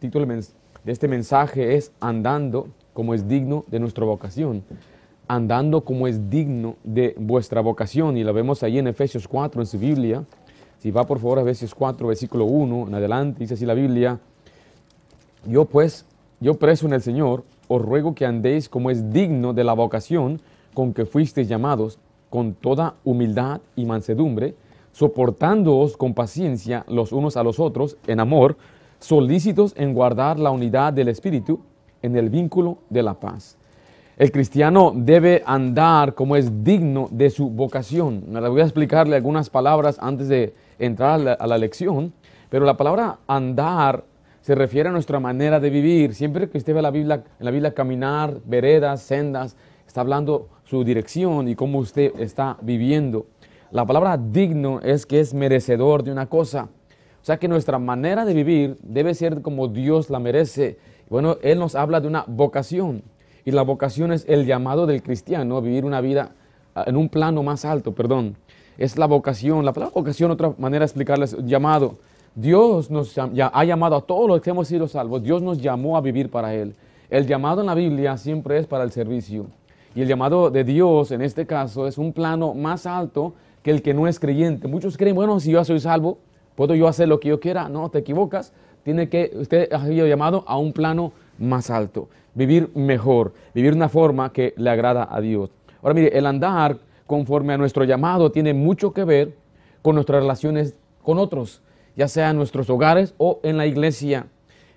título de este mensaje es Andando como es digno de nuestra vocación. Andando como es digno de vuestra vocación. Y lo vemos ahí en Efesios 4 en su Biblia. Si va por favor a Efesios 4, versículo 1 en adelante, dice así la Biblia. Yo pues, yo preso en el Señor, os ruego que andéis como es digno de la vocación con que fuisteis llamados, con toda humildad y mansedumbre, soportándoos con paciencia los unos a los otros en amor, solícitos en guardar la unidad del Espíritu en el vínculo de la paz. El cristiano debe andar como es digno de su vocación. Me voy a explicarle algunas palabras antes de entrar a la, lección, pero la palabra andar se refiere a nuestra manera de vivir. Siempre que usted ve la Biblia, en la Biblia caminar, veredas, sendas, está hablando su dirección y cómo usted está viviendo. La palabra digno es que es merecedor de una cosa. O sea que nuestra manera de vivir debe ser como Dios la merece. Bueno, Él nos habla de una vocación. Y la vocación es el llamado del cristiano a vivir una vida ah, en un plano más alto, perdón. Es la vocación. La palabra vocación, otra manera de explicarles, llamado. Dios nos ha llamado a todos los que hemos sido salvos. Dios nos llamó a vivir para Él. El llamado en la Biblia siempre es para el servicio. Y el llamado de Dios en este caso es un plano más alto que el que no es creyente. Muchos creen, bueno, si yo soy salvo, ¿Puedo yo hacer lo que yo quiera? No, te equivocas. Tiene que, usted ha sido llamado a un plano más alto, vivir mejor, vivir una forma que le agrada a Dios. Ahora mire, el andar conforme a nuestro llamado tiene mucho que ver con nuestras relaciones con otros, ya sea en nuestros hogares o en la iglesia.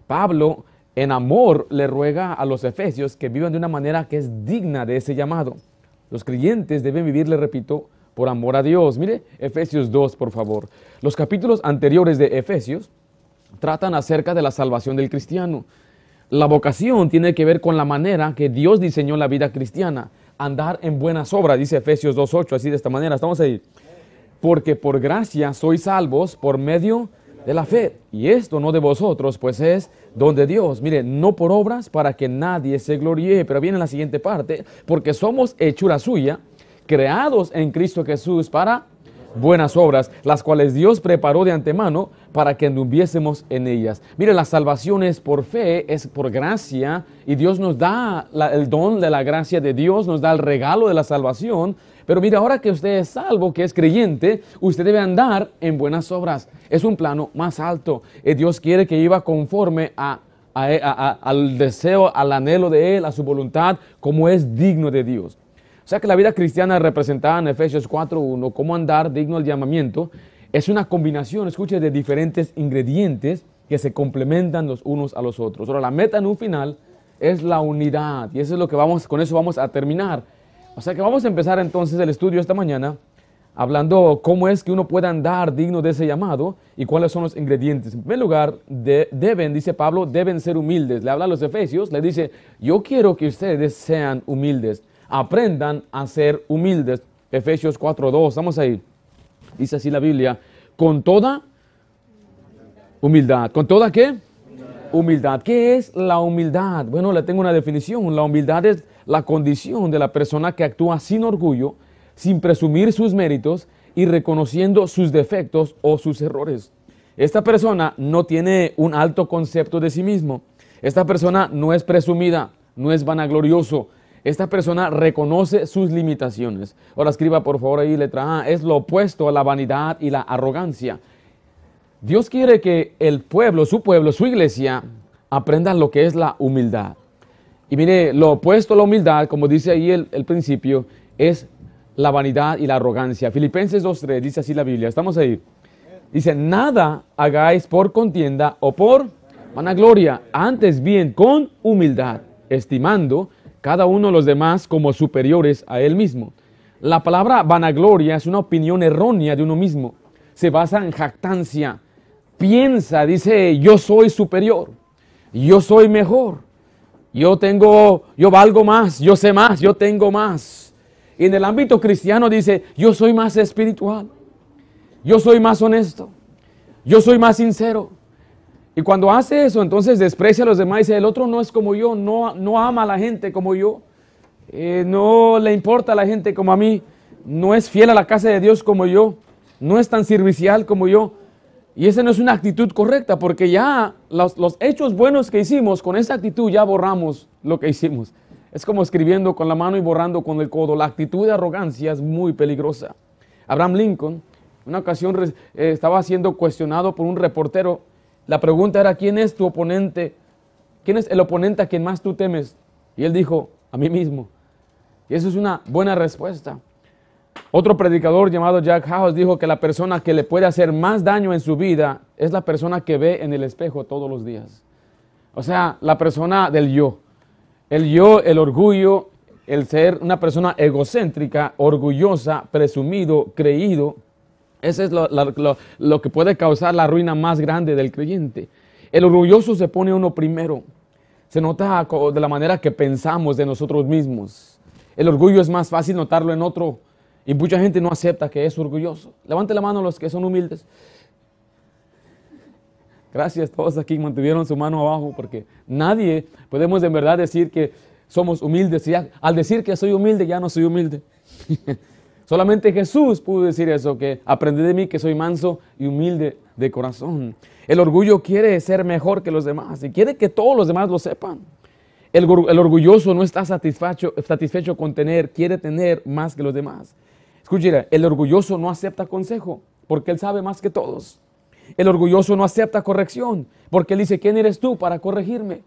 Pablo, en amor, le ruega a los efesios que vivan de una manera que es digna de ese llamado. Los creyentes deben vivir, le repito, por amor a Dios. Mire Efesios 2, por favor. Los capítulos anteriores de Efesios tratan acerca de la salvación del cristiano. La vocación tiene que ver con la manera que Dios diseñó la vida cristiana. Andar en buenas obras, dice Efesios 2.8, así de esta manera. Estamos ahí. Porque por gracia sois salvos por medio de la fe. Y esto no de vosotros, pues es don de Dios. Mire, no por obras para que nadie se gloríe. Pero viene la siguiente parte. Porque somos hechura suya creados en Cristo Jesús para buenas obras, las cuales Dios preparó de antemano para que anduviésemos en ellas. Mire, la salvación es por fe, es por gracia, y Dios nos da el don de la gracia de Dios, nos da el regalo de la salvación. Pero mire, ahora que usted es salvo, que es creyente, usted debe andar en buenas obras. Es un plano más alto. Eh, Dios quiere que iba conforme a, al deseo, al anhelo de Él, a su voluntad, como es digno de Dios. O sea que la vida cristiana representada en Efesios 4.1, cómo andar digno del llamamiento, es una combinación, escuche, de diferentes ingredientes que se complementan los unos a los otros. Ahora, la meta en un final es la unidad y eso es lo que vamos, con eso vamos a terminar. O sea que vamos a empezar entonces el estudio esta mañana hablando cómo es que uno puede andar digno de ese llamado y cuáles son los ingredientes. En primer lugar, deben, dice Pablo, deben ser humildes. Le habla a los Efesios, le dice, yo quiero que ustedes sean humildes aprendan a ser humildes. Efesios 4.2, vamos a ir. Dice así la Biblia, con toda humildad. ¿Con toda qué? Humildad. ¿Qué es la humildad? Bueno, le tengo una definición. La humildad es la condición de la persona que actúa sin orgullo, sin presumir sus méritos y reconociendo sus defectos o sus errores. Esta persona no tiene un alto concepto de sí mismo. Esta persona no es presumida, no es vanaglorioso, esta persona reconoce sus limitaciones. Ahora escriba por favor ahí letra A. Es lo opuesto a la vanidad y la arrogancia. Dios quiere que el pueblo, su pueblo, su iglesia, aprendan lo que es la humildad. Y mire, lo opuesto a la humildad, como dice ahí el, el principio, es la vanidad y la arrogancia. Filipenses 2.3 dice así la Biblia. Estamos ahí. Dice, nada hagáis por contienda o por vanagloria, antes bien con humildad, estimando cada uno de los demás como superiores a él mismo. La palabra vanagloria es una opinión errónea de uno mismo. Se basa en jactancia. Piensa, dice, yo soy superior, yo soy mejor, yo tengo, yo valgo más, yo sé más, yo tengo más. Y en el ámbito cristiano dice, yo soy más espiritual, yo soy más honesto, yo soy más sincero, y cuando hace eso, entonces desprecia a los demás y dice, el otro no es como yo, no, no ama a la gente como yo, eh, no le importa a la gente como a mí, no es fiel a la casa de Dios como yo, no es tan servicial como yo. Y esa no es una actitud correcta, porque ya los, los, hechos buenos que hicimos, con esa actitud ya borramos lo que hicimos. Es como escribiendo con la mano y borrando con el codo. La actitud de arrogancia es muy peligrosa. Abraham Lincoln, una ocasión eh, estaba siendo cuestionado por un reportero. La pregunta era, ¿quién es tu oponente? ¿Quién es el oponente a quien más tú temes? Y él dijo, a mí mismo. Y eso es una buena respuesta. Otro predicador llamado Jack House dijo que la persona que le puede hacer más daño en su vida es la persona que ve en el espejo todos los días. O sea, la persona del yo. El yo, el orgullo, el ser una persona egocéntrica, orgullosa, presumido, creído. Eso es lo, lo, que puede causar la ruina más grande del creyente. El orgulloso se pone uno primero. Se nota de la manera que pensamos de nosotros mismos. El orgullo es más fácil notarlo en otro y mucha gente no acepta que es orgulloso. Levante la mano los que son humildes. Gracias, todos aquí mantuvieron su mano abajo porque nadie podemos en verdad decir que somos humildes. Al decir que soy humilde, ya no soy humilde. Solamente Jesús pudo decir eso, que aprendí de mí que soy manso y humilde de corazón. El orgullo quiere ser mejor que los demás y quiere que todos los demás lo sepan. El, orgulloso no está satisfecho, satisfecho con tener, quiere tener más que los demás. Escuche, el orgulloso no acepta consejo porque él sabe más que todos. El orgulloso no acepta corrección porque él dice, ¿quién eres tú para corregirme?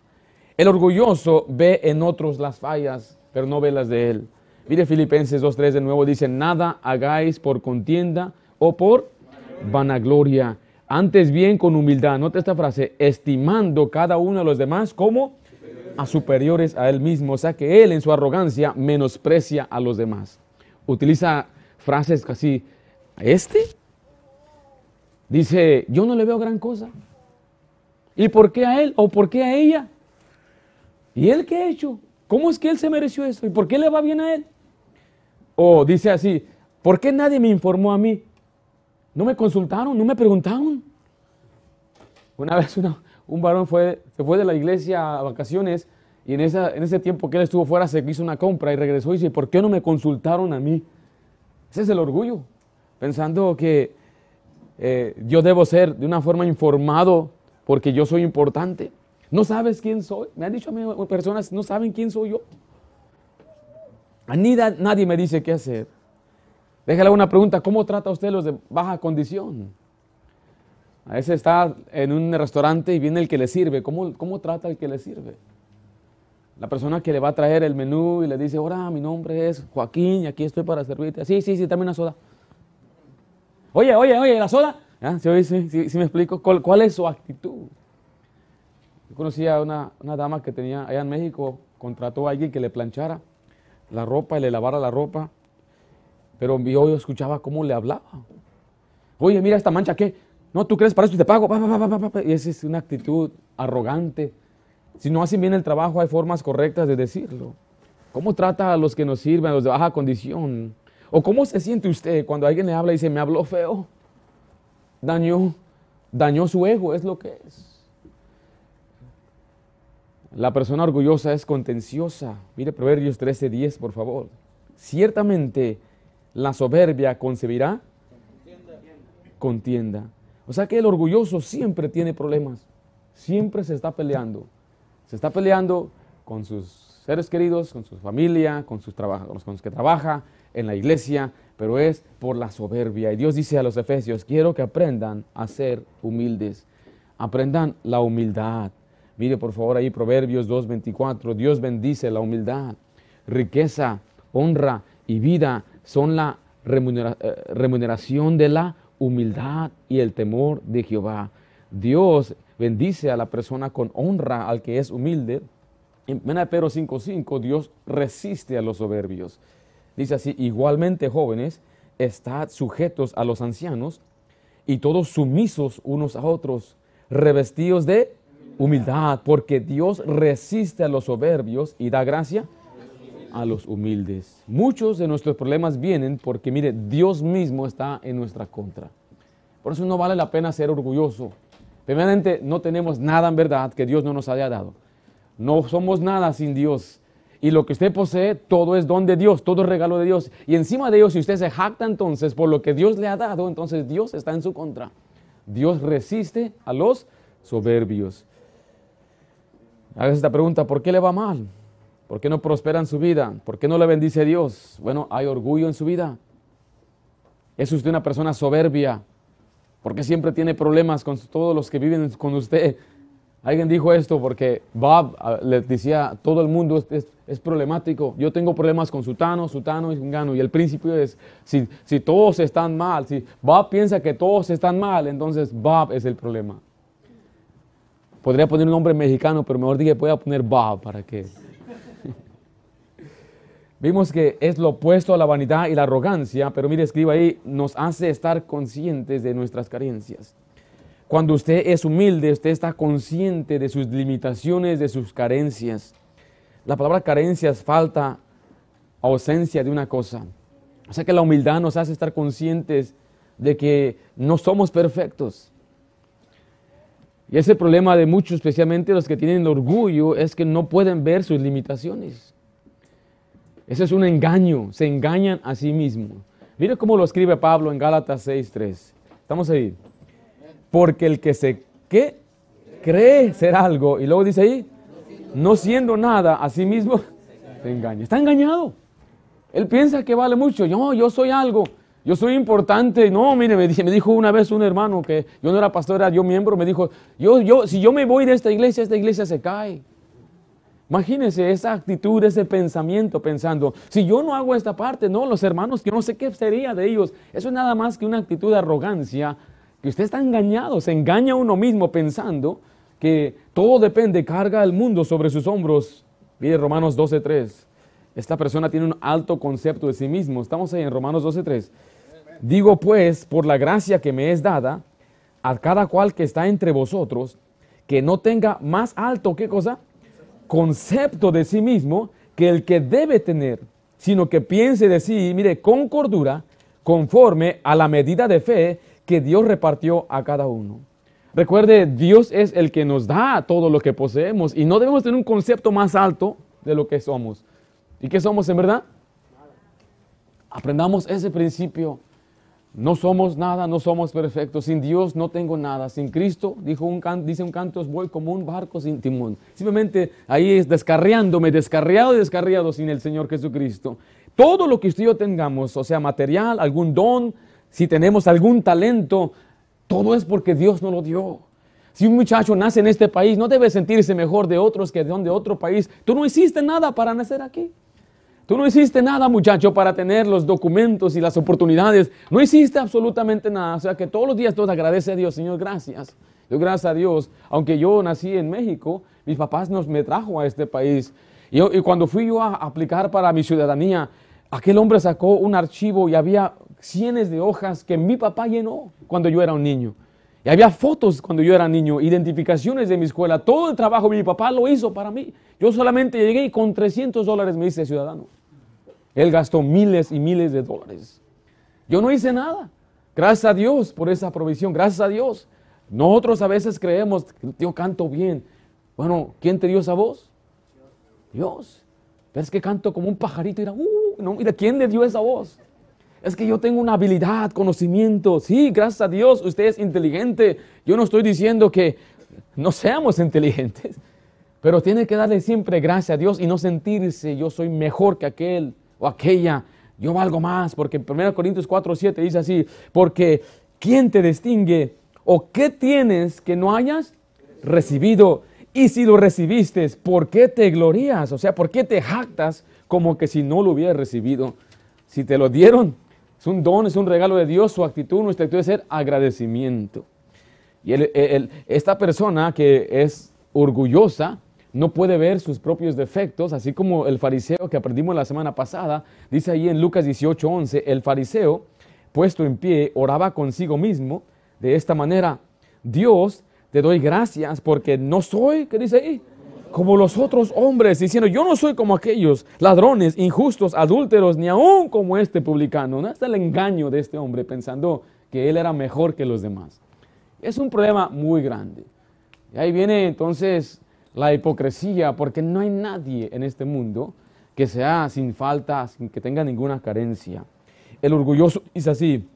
El orgulloso ve en otros las fallas, pero no ve las de él. Mire Filipenses 2.3 de nuevo, dice, nada hagáis por contienda o por vanagloria. Antes bien con humildad, note esta frase, estimando cada uno de los demás como a superiores a él mismo. O sea que él en su arrogancia menosprecia a los demás. Utiliza frases casi, ¿este? Dice, yo no le veo gran cosa. ¿Y por qué a él o por qué a ella? ¿Y él qué ha hecho? ¿Cómo es que él se mereció eso? ¿Y por qué le va bien a él? O dice así, ¿por qué nadie me informó a mí? ¿No me consultaron? ¿No me preguntaron? Una vez un varón fue, se fue de la iglesia a vacaciones y en, esa, en ese tiempo que él estuvo fuera se hizo una compra y regresó y dice, ¿por qué no me consultaron a mí? Ese es el orgullo, pensando que eh, yo debo ser de una forma informado porque yo soy importante. No sabes quién soy. Me han dicho a mí personas, no saben quién soy yo. A nadie me dice qué hacer. Déjale una pregunta, ¿cómo trata usted los de baja condición? A veces está en un restaurante y viene el que le sirve. ¿Cómo, ¿Cómo trata el que le sirve? La persona que le va a traer el menú y le dice, hola, mi nombre es Joaquín y aquí estoy para servirte. Sí, sí, sí, dame una soda. Oye, oye, oye, ¿la soda? ¿Ah? ¿Sí, me explico? ¿Cuál, es su actitud? Yo conocí a una, dama que tenía allá en México, contrató a alguien que le planchara la ropa y le lavara la ropa, pero yo, yo escuchaba cómo le hablaba. Oye, mira esta mancha, ¿qué? No, tú crees para eso y te pago. Y esa es una actitud arrogante si no hacen bien el trabajo, hay formas correctas de decirlo. ¿Cómo trata a los que nos sirven, a los de baja condición? ¿O cómo se siente usted cuando alguien le habla y dice, me habló feo? Dañó, dañó su ego, es lo que es. La persona orgullosa es contenciosa. Mire Proverbios 13:10, por favor. Ciertamente la soberbia concebirá contienda. O sea que el orgulloso siempre tiene problemas, siempre se está peleando. Se está peleando con sus seres queridos, con su familia, con, sus con los que trabaja, en la iglesia, pero es por la soberbia. Y Dios dice a los efesios, quiero que aprendan a ser humildes, aprendan la humildad. Mire por favor ahí Proverbios 2.24, Dios bendice la humildad. Riqueza, honra y vida son la eh, remuneración de la humildad y el temor de Jehová. Dios bendice a la persona con honra al que es humilde. En Pedro 5.5 Dios resiste a los soberbios. Dice así, igualmente jóvenes, estad sujetos a los ancianos y todos sumisos unos a otros, revestidos de humildad, porque Dios resiste a los soberbios y da gracia a los humildes. Muchos de nuestros problemas vienen porque, mire, Dios mismo está en nuestra contra. Por eso no vale la pena ser orgulloso. Primeramente, no tenemos nada en verdad que Dios no nos haya dado. No somos nada sin Dios. Y lo que usted posee, todo es don de Dios, todo es regalo de Dios. Y encima de Dios, si usted se jacta entonces por lo que Dios le ha dado, entonces Dios está en su contra. Dios resiste a los soberbios. Hagas esta pregunta, ¿por qué le va mal? ¿Por qué no prospera en su vida? ¿Por qué no le bendice Dios? Bueno, hay orgullo en su vida. ¿Es usted una persona soberbia? ¿Por qué siempre tiene problemas con todos los que viven con usted? Alguien dijo esto porque Bob ah, le decía, todo el mundo es, problemático. Yo tengo problemas con Sutano, Sutano y Sungano. Y el principio es, si, si todos están mal, si Bob piensa que todos están mal, entonces Bob es el problema. Podría poner un nombre mexicano, pero mejor dije, voy a poner Bob para que... Vimos que es lo opuesto a la vanidad y la arrogancia, pero mire, escriba ahí, nos hace estar conscientes de nuestras carencias. Cuando usted es humilde, usted está consciente de sus limitaciones, de sus carencias. La palabra carencia es falta, ausencia de una cosa. O sea que la humildad nos hace estar conscientes de que no somos perfectos. Y ese problema de muchos, especialmente los que tienen orgullo, es que no pueden ver sus limitaciones. Ese es un engaño, se engañan a sí mismos. Mire cómo lo escribe Pablo en Gálatas 6.3. Estamos ahí. Porque el que se cree ser algo, y luego dice ahí, no siendo nada a sí mismo, se engaña. Está engañado. Él piensa que vale mucho. Yo, yo soy algo, yo soy importante. No, mire, me, dijo una vez un hermano que yo no era pastor, era yo miembro, me dijo, yo, yo, si yo me voy de esta iglesia, esta iglesia se cae. Imagínense esa actitud, ese pensamiento, pensando, si yo no hago esta parte, no, los hermanos, yo no sé qué sería de ellos. Eso es nada más que una actitud de arrogancia que usted está engañado, se engaña a uno mismo pensando que todo depende, carga el mundo sobre sus hombros. Mire Romanos 12.3. Esta persona tiene un alto concepto de sí mismo. Estamos ahí en Romanos 12.3. Digo pues, por la gracia que me es dada, a cada cual que está entre vosotros, que no tenga más alto, ¿qué cosa? Concepto de sí mismo que el que debe tener, sino que piense de sí, mire, con cordura, conforme a la medida de fe que Dios repartió a cada uno. Recuerde, Dios es el que nos da todo lo que poseemos y no debemos tener un concepto más alto de lo que somos. ¿Y qué somos en verdad? Aprendamos ese principio. No somos nada, no somos perfectos. Sin Dios no tengo nada. Sin Cristo, dijo un dice un canto, voy como un barco sin timón. Simplemente ahí es descarriándome, descarriado y descarriado sin el Señor Jesucristo. Todo lo que usted y yo tengamos, o sea, material, algún don, si tenemos algún talento, todo es porque Dios nos lo dio. Si un muchacho nace en este país, no debe sentirse mejor de otros que de otro país. Tú no hiciste nada para nacer aquí. Tú no hiciste nada, muchacho, para tener los documentos y las oportunidades. No hiciste absolutamente nada. O sea que todos los días tú agradece a Dios, Señor, gracias. Gracias a Dios, aunque yo nací en México, mis papás nos me trajo a este país. Y, y cuando fui yo a aplicar para mi ciudadanía, aquel hombre sacó un archivo y había cientos de hojas que mi papá llenó cuando yo era un niño. Y había fotos cuando yo era niño, identificaciones de mi escuela, todo el trabajo mi papá lo hizo para mí. Yo solamente llegué y con 300 dólares me hice ciudadano. Él gastó miles y miles de dólares. Yo no hice nada. Gracias a Dios por esa provisión, gracias a Dios. Nosotros a veces creemos, yo canto bien. Bueno, ¿quién te dio esa voz? Dios. Pero es que canto como un pajarito y era, uh, no, mira, ¿quién le dio esa voz? Es que yo tengo una habilidad, conocimiento. Sí, gracias a Dios, usted es inteligente. Yo no estoy diciendo que no seamos inteligentes, pero tiene que darle siempre gracias a Dios y no sentirse yo soy mejor que aquel o aquella. Yo valgo más, porque 1 Corintios 4, 7 dice así, porque ¿quién te distingue o qué tienes que no hayas recibido? Y si lo recibiste, ¿por qué te glorías? O sea, ¿por qué te jactas como que si no lo hubieras recibido? Si te lo dieron, es un don, es un regalo de Dios, su actitud, nuestra actitud debe ser agradecimiento. Y esta persona que es orgullosa no puede ver sus propios defectos, así como el fariseo que aprendimos la semana pasada, dice ahí en Lucas 18:11, el fariseo, puesto en pie, oraba consigo mismo de esta manera, Dios, te doy gracias porque no soy, ¿qué dice ahí? como los otros hombres, diciendo, yo no soy como aquellos ladrones, injustos, adúlteros, ni aún como este publicano. No es el engaño de este hombre pensando que él era mejor que los demás. Es un problema muy grande. Y ahí viene entonces la hipocresía, porque no hay nadie en este mundo que sea sin falta, sin que tenga ninguna carencia. El orgulloso dice así,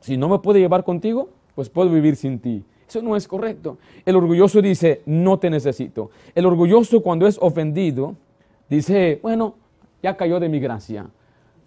si no me puede llevar contigo, pues puedo vivir sin ti. Eso no es correcto. El orgulloso dice, no te necesito. El orgulloso cuando es ofendido, dice, bueno, ya cayó de mi gracia.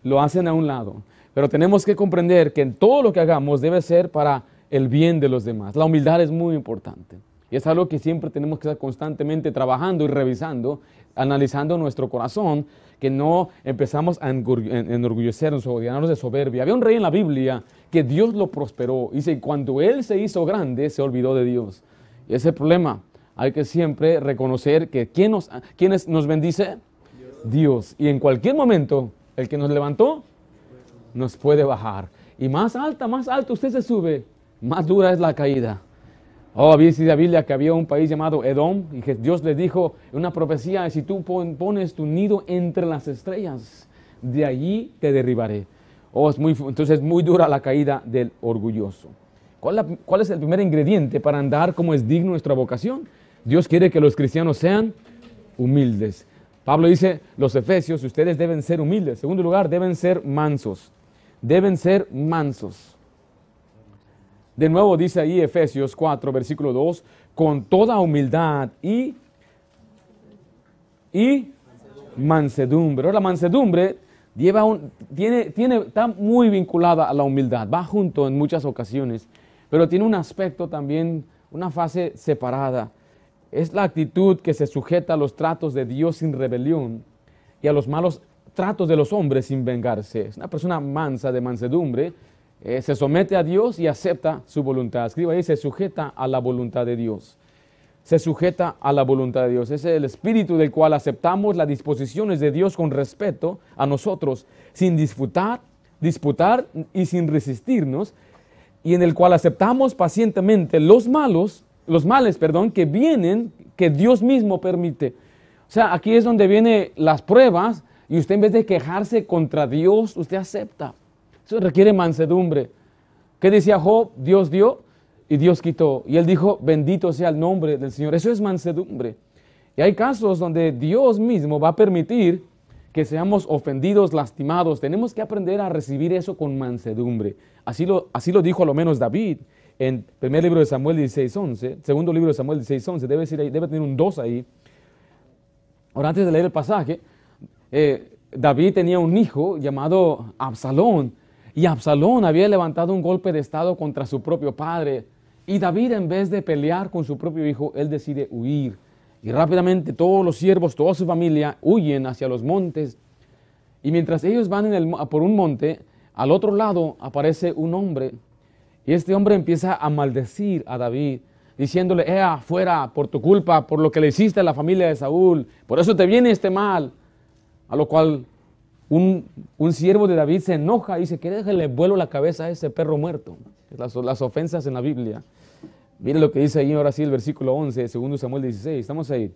Lo hacen a un lado. Pero tenemos que comprender que todo lo que hagamos debe ser para el bien de los demás. La humildad es muy importante. Y es algo que siempre tenemos que estar constantemente trabajando y revisando, analizando nuestro corazón, que no empezamos a enorgullecernos o llenarnos de soberbia. Había un rey en la Biblia que Dios lo prosperó. Dice, cuando él se hizo grande, se olvidó de Dios. Y ese es problema. Hay que siempre reconocer que ¿quién nos, quién nos bendice? Dios. Y en cualquier momento, el que nos levantó, nos puede bajar. Y más alta, más alto usted se sube, más dura es la caída. Oh, dice la Biblia que había un país llamado Edom y que Dios le dijo una profecía, si tú pones tu nido entre las estrellas, de allí te derribaré. Oh, es muy, entonces es muy dura la caída del orgulloso. ¿Cuál, ¿Cuál, es el primer ingrediente para andar como es digno nuestra vocación? Dios quiere que los cristianos sean humildes. Pablo dice, los efesios, ustedes deben ser humildes. En segundo lugar, deben ser mansos. Deben ser mansos. De nuevo dice ahí Efesios 4, versículo 2, con toda humildad y, y mansedumbre. Ahora, la mansedumbre lleva tiene, tiene, está muy vinculada a la humildad, va junto en muchas ocasiones, pero tiene un aspecto también, una fase separada. Es la actitud que se sujeta a los tratos de Dios sin rebelión y a los malos tratos de los hombres sin vengarse. Es una persona mansa de mansedumbre eh, se somete a Dios y acepta su voluntad. Escriba ahí, se sujeta a la voluntad de Dios. Se sujeta a la voluntad de Dios. Es el espíritu del cual aceptamos las disposiciones de Dios con respeto a nosotros, sin disputar, disputar y sin resistirnos, y en el cual aceptamos pacientemente los malos, los males, perdón, que vienen, que Dios mismo permite. O sea, aquí es donde vienen las pruebas y usted en vez de quejarse contra Dios, usted acepta. Eso requiere mansedumbre. ¿Qué decía Job? Dios dio y Dios quitó. Y él dijo, bendito sea el nombre del Señor. Eso es mansedumbre. Y hay casos donde Dios mismo va a permitir que seamos ofendidos, lastimados. Tenemos que aprender a recibir eso con mansedumbre. Así lo, así lo dijo a lo menos David en primer libro de Samuel 16.11, segundo libro de Samuel 16.11, debe, debe tener un 2 ahí. Ahora, antes de leer el pasaje, eh, David tenía un hijo llamado Absalón, y Absalón había levantado un golpe de estado contra su propio padre. Y David, en vez de pelear con su propio hijo, él decide huir. Y rápidamente todos los siervos, toda su familia, huyen hacia los montes. Y mientras ellos van por un monte, al otro lado aparece un hombre. Y este hombre empieza a maldecir a David, diciéndole, ¡Ea, fuera, por tu culpa, por lo que le hiciste a la familia de Saúl! Por eso te viene este mal. A lo cual un, siervo de David se enoja y dice, que déjale vuelo la cabeza a ese perro muerto. Las, las ofensas en la Biblia. Mire lo que dice ahí ahora sí el versículo 11, segundo Samuel 16. Estamos ahí.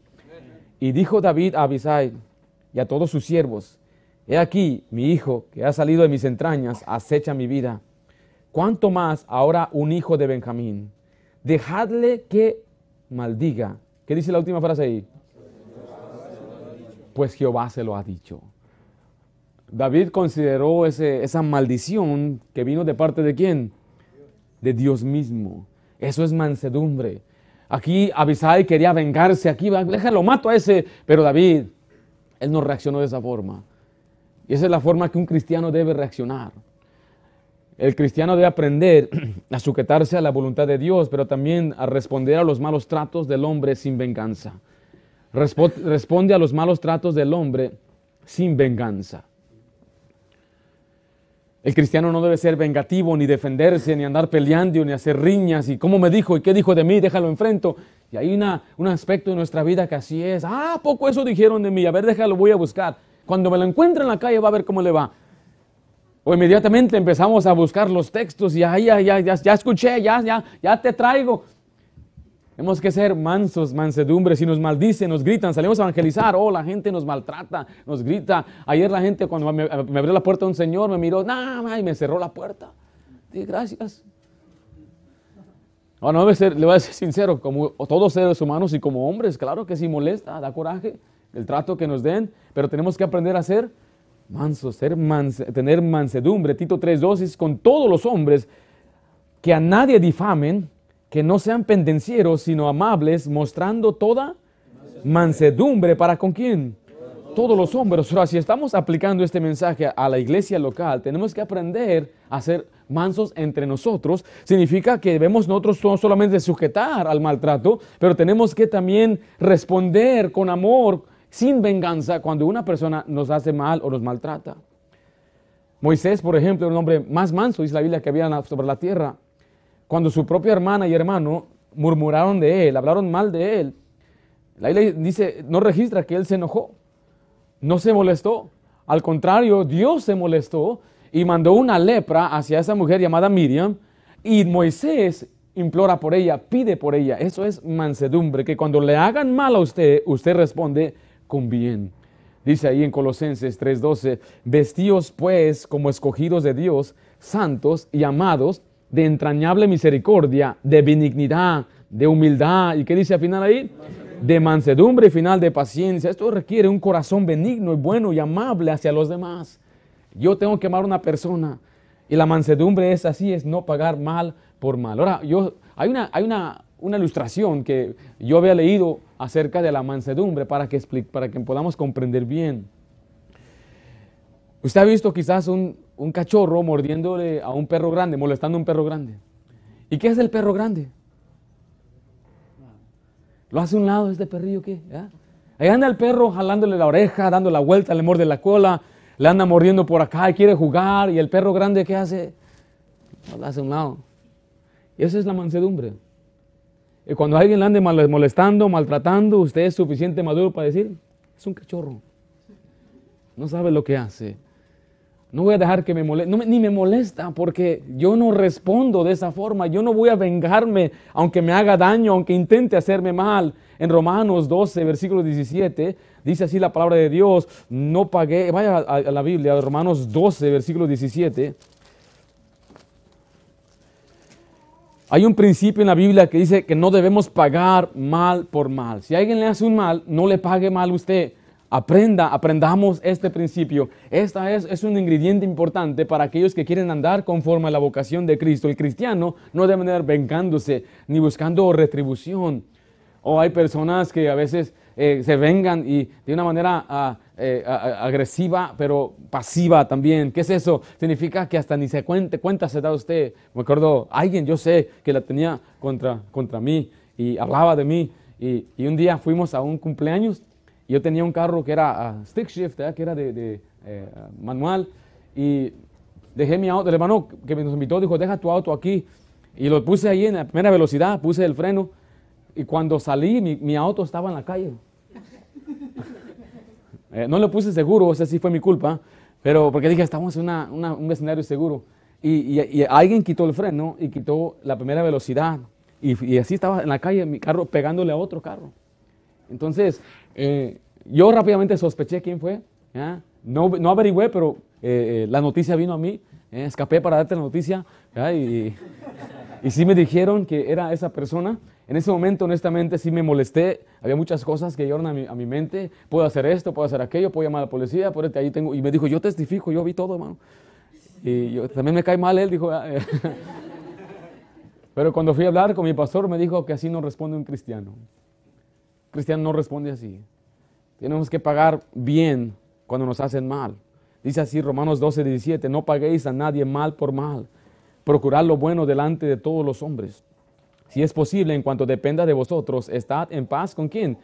Y dijo David a Abisai y a todos sus siervos, he aquí mi hijo que ha salido de mis entrañas acecha mi vida. ¿Cuánto más ahora un hijo de Benjamín? Dejadle que maldiga. ¿Qué dice la última frase ahí? Pues Jehová se lo ha dicho. David consideró esa maldición que vino de parte de quién? De Dios mismo. Eso es mansedumbre. Aquí Abisai quería vengarse, aquí déjalo, mato a ese, pero David, él no reaccionó de esa forma. Y esa es la forma que un cristiano debe reaccionar. El cristiano debe aprender a sujetarse a la voluntad de Dios, pero también a responder a los malos tratos del hombre sin venganza. Responde a los malos tratos del hombre sin venganza. El cristiano no debe ser vengativo, ni defenderse, ni andar peleando, ni hacer riñas. Y cómo me dijo, y qué dijo de mí, déjalo enfrento. Y hay una, un aspecto de nuestra vida que así es. Ah, poco eso dijeron de mí. A ver, déjalo, voy a buscar. Cuando me lo encuentre en la calle va a ver cómo le va. O inmediatamente empezamos a buscar los textos y ya, ya, ya, ya, ya escuché, ya, ya, ya te traigo. Tenemos que ser mansos, mansedumbre. Si nos maldicen, nos gritan, salimos a evangelizar. Oh, la gente nos maltrata, nos grita. Ayer la gente, cuando me, abrió la puerta un señor, me miró, nada, y me cerró la puerta. Dije, gracias. Bueno, le voy a ser sincero, como todos seres humanos y como hombres, claro que sí molesta, da coraje el trato que nos den, pero tenemos que aprender a ser mansos, ser tener mansedumbre. Tito 3.2 es con todos los hombres que a nadie difamen, que no sean pendencieros, sino amables, mostrando toda mansedumbre para con quién? Todos los hombres. Ahora, si estamos aplicando este mensaje a la iglesia local, tenemos que aprender a ser mansos entre nosotros. Significa que debemos nosotros no solamente sujetar al maltrato, pero tenemos que también responder con amor, sin venganza, cuando una persona nos hace mal o nos maltrata. Moisés, por ejemplo, era un hombre más manso, dice la Biblia, que había sobre la tierra. Cuando su propia hermana y hermano murmuraron de él, hablaron mal de él, la Biblia dice, no registra que él se enojó, no se molestó. Al contrario, Dios se molestó y mandó una lepra hacia esa mujer llamada Miriam y Moisés implora por ella, pide por ella. Eso es mansedumbre, que cuando le hagan mal a usted, usted responde con bien. Dice ahí en Colosenses 3:12, vestíos pues como escogidos de Dios, santos y amados, de entrañable misericordia, de benignidad, de humildad. ¿Y qué dice al final ahí? De mansedumbre y final de paciencia. Esto requiere un corazón benigno y bueno y amable hacia los demás. Yo tengo que amar a una persona. Y la mansedumbre es así, es no pagar mal por mal. Ahora, yo, hay una, hay una, una ilustración que yo había leído acerca de la mansedumbre para que, para que podamos comprender bien. Usted ha visto quizás un, un cachorro mordiéndole a un perro grande, molestando a un perro grande. ¿Y qué es el perro grande? Lo hace a un lado este perrillo, ¿qué? Ahí anda el perro jalándole la oreja, dando la vuelta, le morde la cola, le anda mordiendo por acá y quiere jugar. ¿Y el perro grande qué hace? Lo hace a un lado. Y esa es la mansedumbre. Y cuando alguien le ande molestando, maltratando, usted es suficiente maduro para decir, es un cachorro. No sabe lo que hace. No voy a dejar que me moleste, ni me molesta porque yo no respondo de esa forma. Yo no voy a vengarme aunque me haga daño, aunque intente hacerme mal. En Romanos 12, versículo 17, dice así la palabra de Dios, no pagué, vaya a, la Biblia, Romanos 12, versículo 17. Hay un principio en la Biblia que dice que no debemos pagar mal por mal. Si alguien le hace un mal, no le pague mal usted Aprenda, aprendamos este principio. Esta es, es, un ingrediente importante para aquellos que quieren andar conforme a la vocación de Cristo. El cristiano no debe andar vengándose ni buscando retribución. O hay personas que a veces eh, se vengan y de una manera ah, eh, agresiva, pero pasiva también. ¿Qué es eso? Significa que hasta ni se cuente, cuenta se da usted. Me acuerdo, alguien yo sé que la tenía contra, contra mí y hablaba de mí. Y, y un día fuimos a un cumpleaños yo tenía un carro que era uh, stick shift, que era de, eh, manual, y dejé mi auto, el hermano que nos invitó dijo, deja tu auto aquí, y lo puse ahí en la primera velocidad, puse el freno, y cuando salí, mi, auto estaba en la calle. Eh, no le puse seguro, o sea, sí fue mi culpa, pero porque dije, estamos en un vecindario seguro. Y, alguien quitó el freno y quitó la primera velocidad. Y, así estaba en la calle mi carro pegándole a otro carro. Entonces, eh, yo rápidamente sospeché quién fue. No, no averigüé, pero eh, eh, la noticia vino a mí. escapé para darte la noticia. Y, y sí me dijeron que era esa persona. En ese momento, honestamente, sí me molesté. Había muchas cosas que llegaron a mi, a mi mente. Puedo hacer esto, puedo hacer aquello, puedo llamar a la policía. Por ahí tengo. Y me dijo, yo testifico, yo vi todo, hermano. Y yo, también me cae mal él, dijo. Pero cuando fui a hablar con mi pastor, me dijo que así no responde un cristiano cristiano no responde así. Tenemos que pagar bien cuando nos hacen mal. Dice así Romanos 12, 17, no paguéis a nadie mal por mal. Procurad lo bueno delante de todos los hombres. Si es posible, en cuanto dependa de vosotros, estad en paz con quién?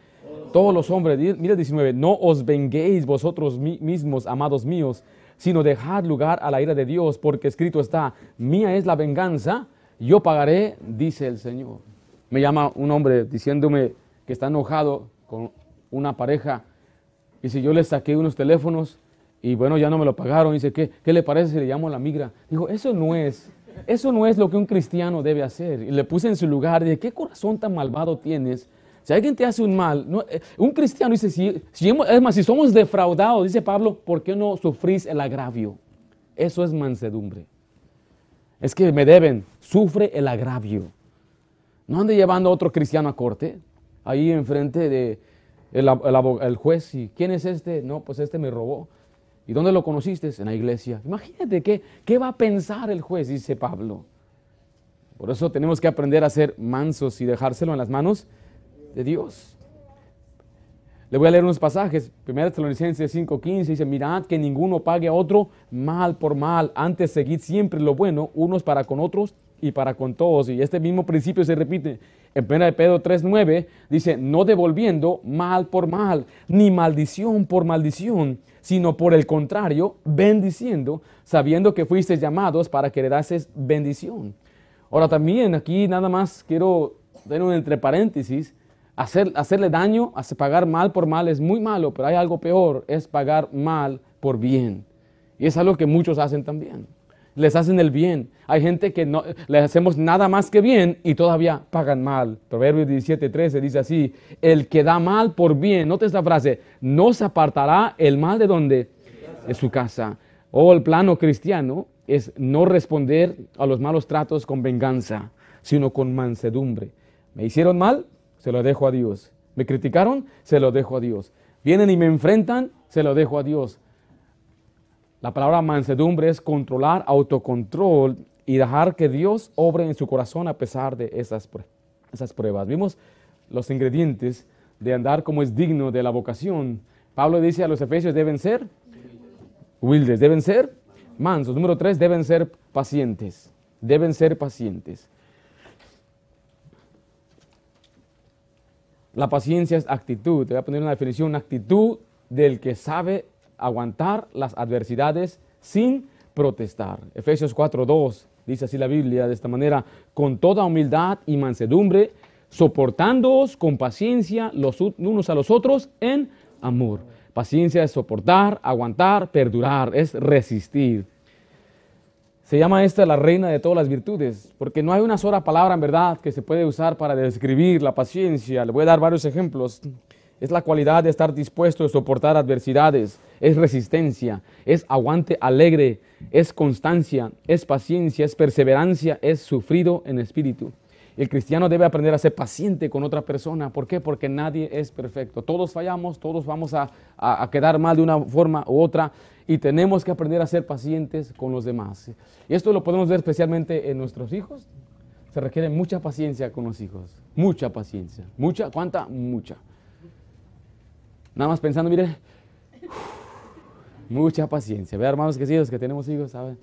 Todos los hombres. Mira 19, no os venguéis vosotros mismos, amados míos, sino dejad lugar a la ira de Dios, porque escrito está, mía es la venganza, yo pagaré, dice el Señor. Me llama un hombre diciéndome, que está enojado con una pareja. Y si yo le saqué unos teléfonos y bueno, ya no me lo pagaron, dice, ¿qué, qué le parece si le llamo a la migra? Dijo, eso no es, eso no es lo que un cristiano debe hacer. Y le puse en su lugar, dije, ¿qué corazón tan malvado tienes? Si alguien te hace un mal, eh, un cristiano dice, si, si, es más, si somos defraudados, dice Pablo, ¿por qué no sufrís el agravio? Eso es mansedumbre. Es que me deben, sufre el agravio. No ande llevando a otro cristiano a corte ahí enfrente de el, juez y ¿quién es este? No, pues este me robó. ¿Y dónde lo conociste? En la iglesia. Imagínate qué, qué va a pensar el juez, dice Pablo. Por eso tenemos que aprender a ser mansos y dejárselo en las manos de Dios. Le voy a leer unos pasajes. 1 Tesalonicenses 5:15 dice, mirad que ninguno pague a otro mal por mal. Antes seguid siempre lo bueno, unos para con otros y para con todos. Y este mismo principio se repite en 1 Pedro 3:9. Dice, no devolviendo mal por mal, ni maldición por maldición, sino por el contrario, bendiciendo, sabiendo que fuisteis llamados para que heredases bendición. Ahora también aquí nada más quiero tener un entre paréntesis hacerle daño, hacer, pagar mal por mal es muy malo, pero hay algo peor, es pagar mal por bien. Y es algo que muchos hacen también. Les hacen el bien. Hay gente que no les hacemos nada más que bien y todavía pagan mal. Proverbios 17, 13 dice así, el que da mal por bien, note esta frase, no se apartará el mal de donde? De su casa. O el plano cristiano es no responder a los malos tratos con venganza, sino con mansedumbre. Me hicieron mal, se lo dejo a Dios. Me criticaron, se lo dejo a Dios. Vienen y me enfrentan, se lo dejo a Dios. La palabra mansedumbre es controlar, autocontrol y dejar que Dios obre en su corazón a pesar de esas, esas pruebas. Vimos los ingredientes de andar como es digno de la vocación. Pablo dice a los efesios deben ser humildes, deben ser mansos. Número tres, deben ser pacientes. Deben ser pacientes. La paciencia es actitud. Te voy a poner una definición, actitud del que sabe aguantar las adversidades sin protestar. Efesios 4.2 dice así la Biblia de esta manera, con toda humildad y mansedumbre, soportándoos con paciencia los unos a los otros en amor. Paciencia es soportar, aguantar, perdurar, es resistir. Se llama esta la reina de todas las virtudes, porque no hay una sola palabra en verdad que se puede usar para describir la paciencia. Le voy a dar varios ejemplos. Es la cualidad de estar dispuesto a soportar adversidades, es resistencia, es aguante alegre, es constancia, es paciencia, es perseverancia, es sufrido en espíritu. El cristiano debe aprender a ser paciente con otra persona. ¿Por qué? Porque nadie es perfecto. Todos fallamos, todos vamos a, a quedar mal de una forma u otra y tenemos que aprender a ser pacientes con los demás. Y esto lo podemos ver especialmente en nuestros hijos. Se requiere mucha paciencia con los hijos, mucha paciencia. ¿Mucha? ¿Cuánta? Mucha. Nada más pensando, mire, mucha paciencia. Ve, hermanos que sí, que tenemos hijos, ¿saben?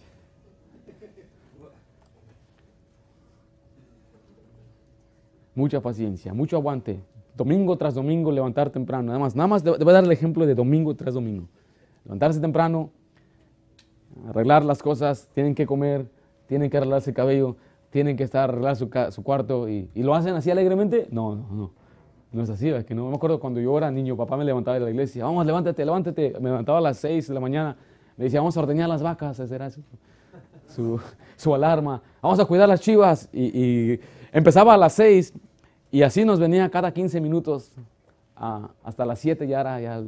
Mucha paciencia, mucho aguante. Domingo tras domingo levantar temprano. Nada más, nada más, voy a dar el ejemplo de domingo tras domingo levantarse temprano, arreglar las cosas, tienen que comer, tienen que arreglarse el cabello, tienen que estar arreglar su, su cuarto y, lo hacen así alegremente. No, no, no. No es que no me acuerdo cuando yo era niño, papá me levantaba de la iglesia, vamos, levántate, levántate. Me levantaba a las 6 de la mañana, me decía, vamos a ordeñar las vacas, esa era su, su, alarma, vamos a cuidar las chivas. Y, empezaba a las 6 y así nos venía cada 15 minutos, hasta las 7 ya, era,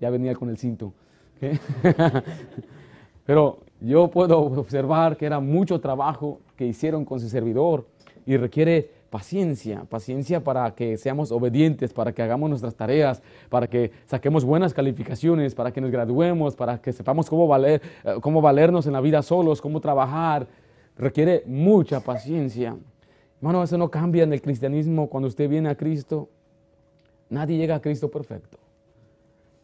ya venía con el cinto. Pero yo puedo observar que era mucho trabajo que hicieron con su servidor y requiere paciencia, paciencia para que seamos obedientes, para que hagamos nuestras tareas, para que saquemos buenas calificaciones, para que nos graduemos, para que sepamos cómo, valer, eh, cómo valernos en la vida solos, cómo trabajar. Requiere mucha paciencia. Hermano, eso no cambia en el cristianismo cuando usted viene a Cristo. Nadie llega a Cristo perfecto.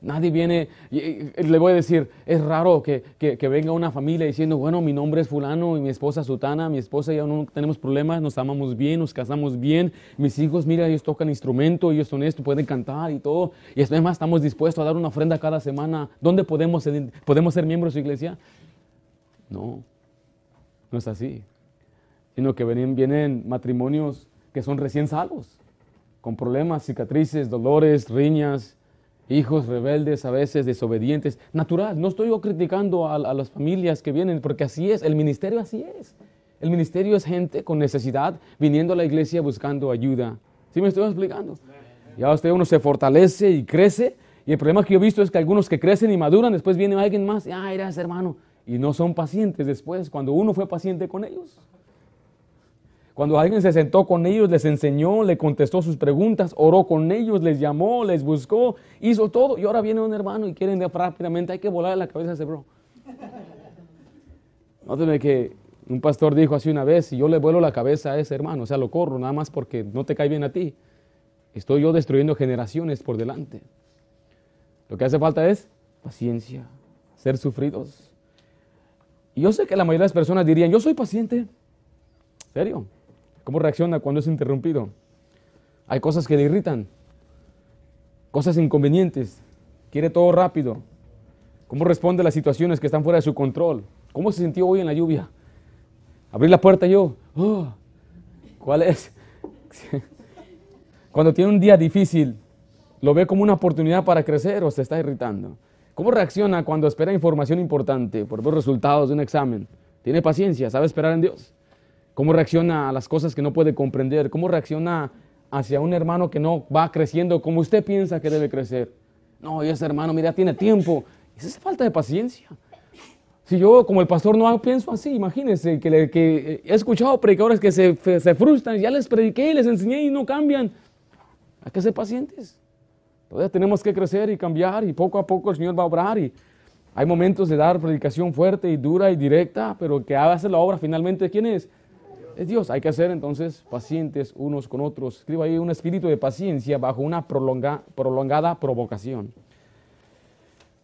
Nadie viene, le voy a decir, es raro que, venga una familia diciendo, bueno, mi nombre es fulano y mi esposa Sutana, mi esposa y yo no tenemos problemas, nos amamos bien, nos casamos bien, mis hijos, mira, ellos tocan instrumento, ellos son esto, pueden cantar y todo. Y además estamos dispuestos a dar una ofrenda cada semana. ¿Dónde podemos, podemos ser miembros de su iglesia? No, no es así. Sino que vienen, vienen matrimonios que son recién salvos, con problemas, cicatrices, dolores, riñas, hijos rebeldes, a veces desobedientes. Natural, no estoy yo criticando a, las familias que vienen, porque así es, el ministerio así es. El ministerio es gente con necesidad viniendo a la iglesia buscando ayuda. ¿Sí me estoy explicando? Ya usted uno se fortalece y crece. Y el problema que yo he visto es que algunos que crecen y maduran, después viene alguien más, ah, eras hermano, y no son pacientes después, cuando uno fue paciente con ellos. Cuando alguien se sentó con ellos, les enseñó, le contestó sus preguntas, oró con ellos, les llamó, les buscó, hizo todo. Y ahora viene un hermano y quieren rápidamente, hay que volar la cabeza a ese bro. Nóteme que Un pastor dijo así una vez, si yo le vuelo la cabeza a ese hermano, o sea, lo corro nada más porque no te cae bien a ti, estoy yo destruyendo generaciones por delante. Lo que hace falta es paciencia, ser sufridos. Y yo sé que la mayoría de las personas dirían, yo soy paciente. ¿Serio? ¿Cómo reacciona cuando es interrumpido? Hay cosas que le irritan, cosas inconvenientes, quiere todo rápido. ¿Cómo responde a las situaciones que están fuera de su control? ¿Cómo se sintió hoy en la lluvia? Abrir la puerta yo, oh, ¿cuál es? Cuando tiene un día difícil, ¿lo ve como una oportunidad para crecer o se está irritando? ¿Cómo reacciona cuando espera información importante por los resultados de un examen? ¿Tiene paciencia? ¿Sabe esperar en Dios? ¿Cómo reacciona a las cosas que no puede comprender? ¿Cómo reacciona hacia un hermano que no va creciendo como usted piensa que debe crecer? No, y ese hermano, mira, tiene tiempo. Esa es falta de paciencia. Si yo como el pastor no pienso así, imagínense que, que he escuchado predicadores que se, se frustran, ya les prediqué, les enseñé y no cambian. Hay que ser pacientes. Todavía tenemos que crecer y cambiar y poco a poco el Señor va a obrar y hay momentos de dar predicación fuerte y dura y directa, pero que hace la obra finalmente, ¿quién es? Es Dios. Hay que ser entonces pacientes unos con otros. Escriba ahí un espíritu de paciencia bajo una prolongada provocación.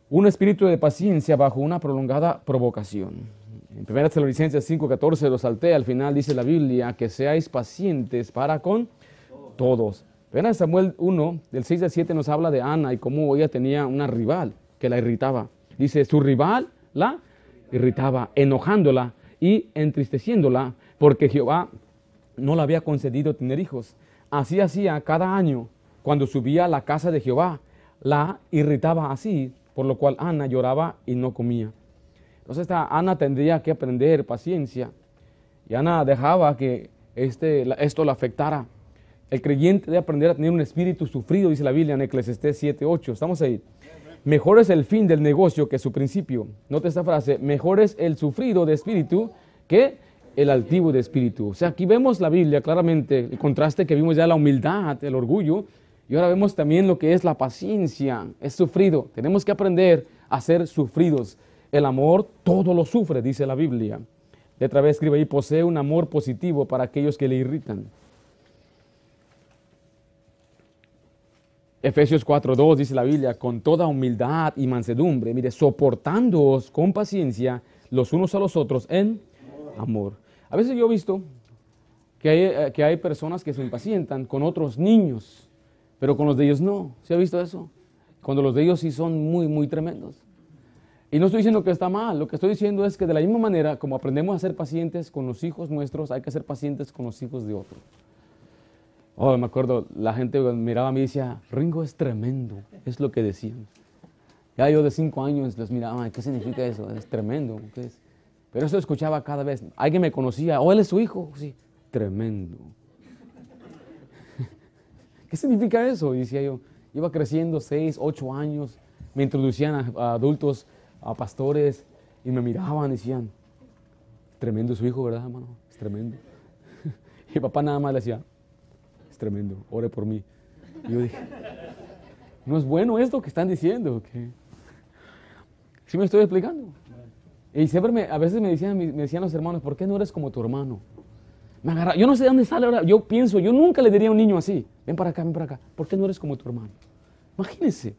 Un espíritu de paciencia bajo una prolongada provocación. En 1 Tesalonicenses 5:14 lo saltea, al final dice la Biblia que seáis pacientes para con todos. Ven Samuel 1, del 6 al 7 nos habla de Ana y cómo ella tenía una rival que la irritaba. Dice, su rival la irritaba, enojándola y entristeciéndola, porque Jehová no le había concedido tener hijos. Así hacía cada año cuando subía a la casa de Jehová. La irritaba así, por lo cual Ana lloraba y no comía. Entonces esta Ana tendría que aprender paciencia. Y Ana dejaba que este, esto la afectara. El creyente debe aprender a tener un espíritu sufrido, dice la Biblia en Eclesiastés 7.8. Estamos ahí. Mejor es el fin del negocio que su principio. Note esta frase, mejor es el sufrido de espíritu que el altivo de espíritu. O sea, aquí vemos la Biblia claramente, el contraste que vimos ya la humildad, el orgullo, y ahora vemos también lo que es la paciencia, es sufrido. Tenemos que aprender a ser sufridos. El amor todo lo sufre, dice la Biblia. Letra vez escribe ahí, posee un amor positivo para aquellos que le irritan. Efesios 4.2 dice la Biblia, con toda humildad y mansedumbre, mire, soportándoos con paciencia los unos a los otros en amor. A veces yo he visto que hay, eh, que hay personas que se impacientan con otros niños, pero con los de ellos no. ¿Se ha visto eso? Cuando los de ellos sí son muy, muy tremendos. Y no estoy diciendo que está mal, lo que estoy diciendo es que de la misma manera como aprendemos a ser pacientes con los hijos nuestros, hay que ser pacientes con los hijos de otros. Oh, me acuerdo, la gente miraba a mí y decía, Ringo es tremendo, es lo que decían. Ya yo de cinco años les miraba, ¿qué significa eso? Es tremendo. Pero eso escuchaba cada vez. Alguien me conocía, oh, él es su hijo. Sí, tremendo. ¿Qué significa eso? Y decía yo, iba creciendo seis, ocho años, me introducían a, adultos, a pastores, y me miraban y decían, tremendo su hijo, ¿verdad, hermano? Es tremendo. Y papá nada más le decía, tremendo, ore por mí. Y yo dije, no es bueno esto que están diciendo. que ¿Sí me estoy explicando? Y siempre me, a veces me decían, me decían los hermanos, ¿por qué no eres como tu hermano? Me agarra, yo no sé de dónde sale ahora. Yo pienso, yo nunca le diría a un niño así, ven para acá, ven para acá. ¿Por qué no eres como tu hermano? Imagínense.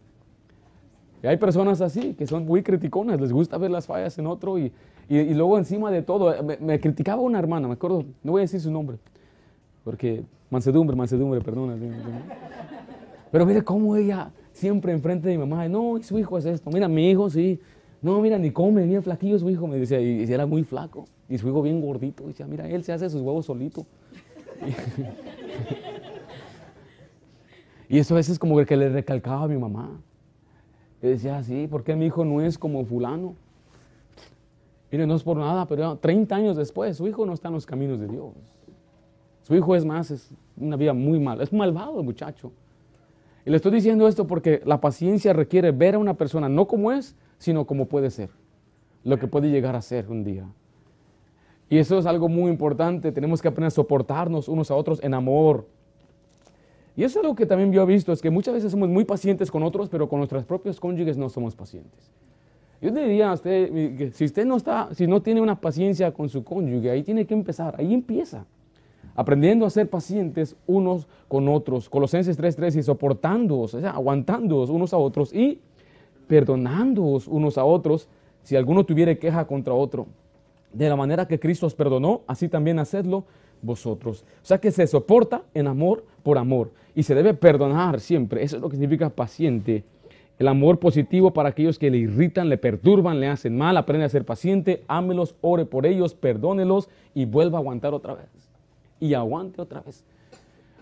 Y hay personas así que son muy criticonas, les gusta ver las fallas en otro y, y, luego encima de todo, me, me, criticaba una hermana, me acuerdo, no voy a decir su nombre, porque mansedumbre, mansedumbre, perdona. Pero mire cómo ella siempre enfrente de mi mamá, no, su hijo es esto, mira, mi hijo sí, no, mira, ni come, bien flaquillo su hijo, me decía, y, era muy flaco, y su hijo bien gordito, y decía, mira, él se hace sus huevos solito. y eso a veces como que le recalcaba a mi mamá. Y decía, sí, ¿por qué mi hijo no es como fulano? Mire, no es por nada, pero 30 años después, su hijo no está en los caminos de Dios. Su hijo es más, es una vida muy mala, es malvado muchacho. Y le estoy diciendo esto porque la paciencia requiere ver a una persona no como es, sino como puede ser, lo que puede llegar a ser un día. Y eso es algo muy importante, tenemos que aprender a soportarnos unos a otros en amor. Y eso es algo que también yo he visto, es que muchas veces somos muy pacientes con otros, pero con nuestros propios cónyuges no somos pacientes. Yo diría a usted, que si usted no está, si no tiene una paciencia con su cónyuge, ahí tiene que empezar, ahí empieza. Aprendiendo a ser pacientes unos con otros. Colosenses 3:3 y soportándoos, o sea, aguantándoos unos a otros y perdonándoos unos a otros si alguno tuviera queja contra otro. De la manera que Cristo os perdonó, así también hacedlo vosotros. O sea que se soporta en amor por amor y se debe perdonar siempre. Eso es lo que significa paciente. El amor positivo para aquellos que le irritan, le perturban, le hacen mal, aprende a ser paciente, ámelos, ore por ellos, perdónelos y vuelva a aguantar otra vez. Y aguante otra vez.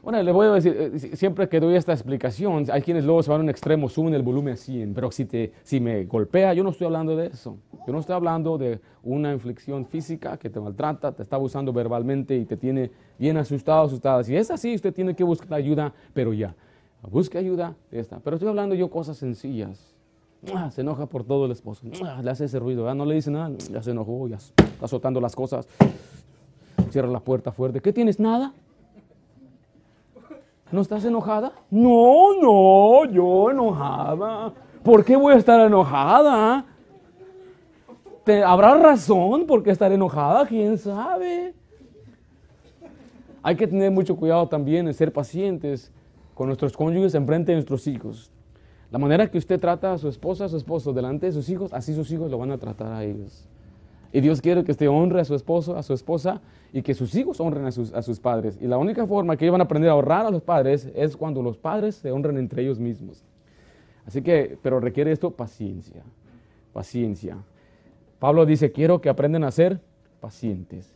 Bueno, le voy a decir, eh, siempre que doy esta explicación, hay quienes luego se van a un extremo, suben el volumen a 100, pero si, te, si me golpea, yo no estoy hablando de eso. Yo no estoy hablando de una inflicción física que te maltrata, te está abusando verbalmente y te tiene bien asustado, asustada. Si es así, usted tiene que buscar ayuda, pero ya. Busque ayuda, ya está. Pero estoy hablando yo cosas sencillas. Se enoja por todo el esposo. Le hace ese ruido. No le dice nada. Ya se enojó, ya está azotando las cosas. Cierra la puerta fuerte. ¿Qué tienes? Nada. ¿No estás enojada? No, no, yo enojada. ¿Por qué voy a estar enojada? ¿Te, ¿Habrá razón por qué estar enojada? ¿Quién sabe? Hay que tener mucho cuidado también en ser pacientes con nuestros cónyuges en frente de nuestros hijos. La manera que usted trata a su esposa, a su esposo delante de sus hijos, así sus hijos lo van a tratar a ellos. Y Dios quiere que usted honre a su esposo, a su esposa y que sus hijos honren a sus, a sus padres. Y la única forma que ellos van a aprender a honrar a los padres es cuando los padres se honren entre ellos mismos. Así que, pero requiere esto paciencia, paciencia. Pablo dice, quiero que aprendan a ser pacientes,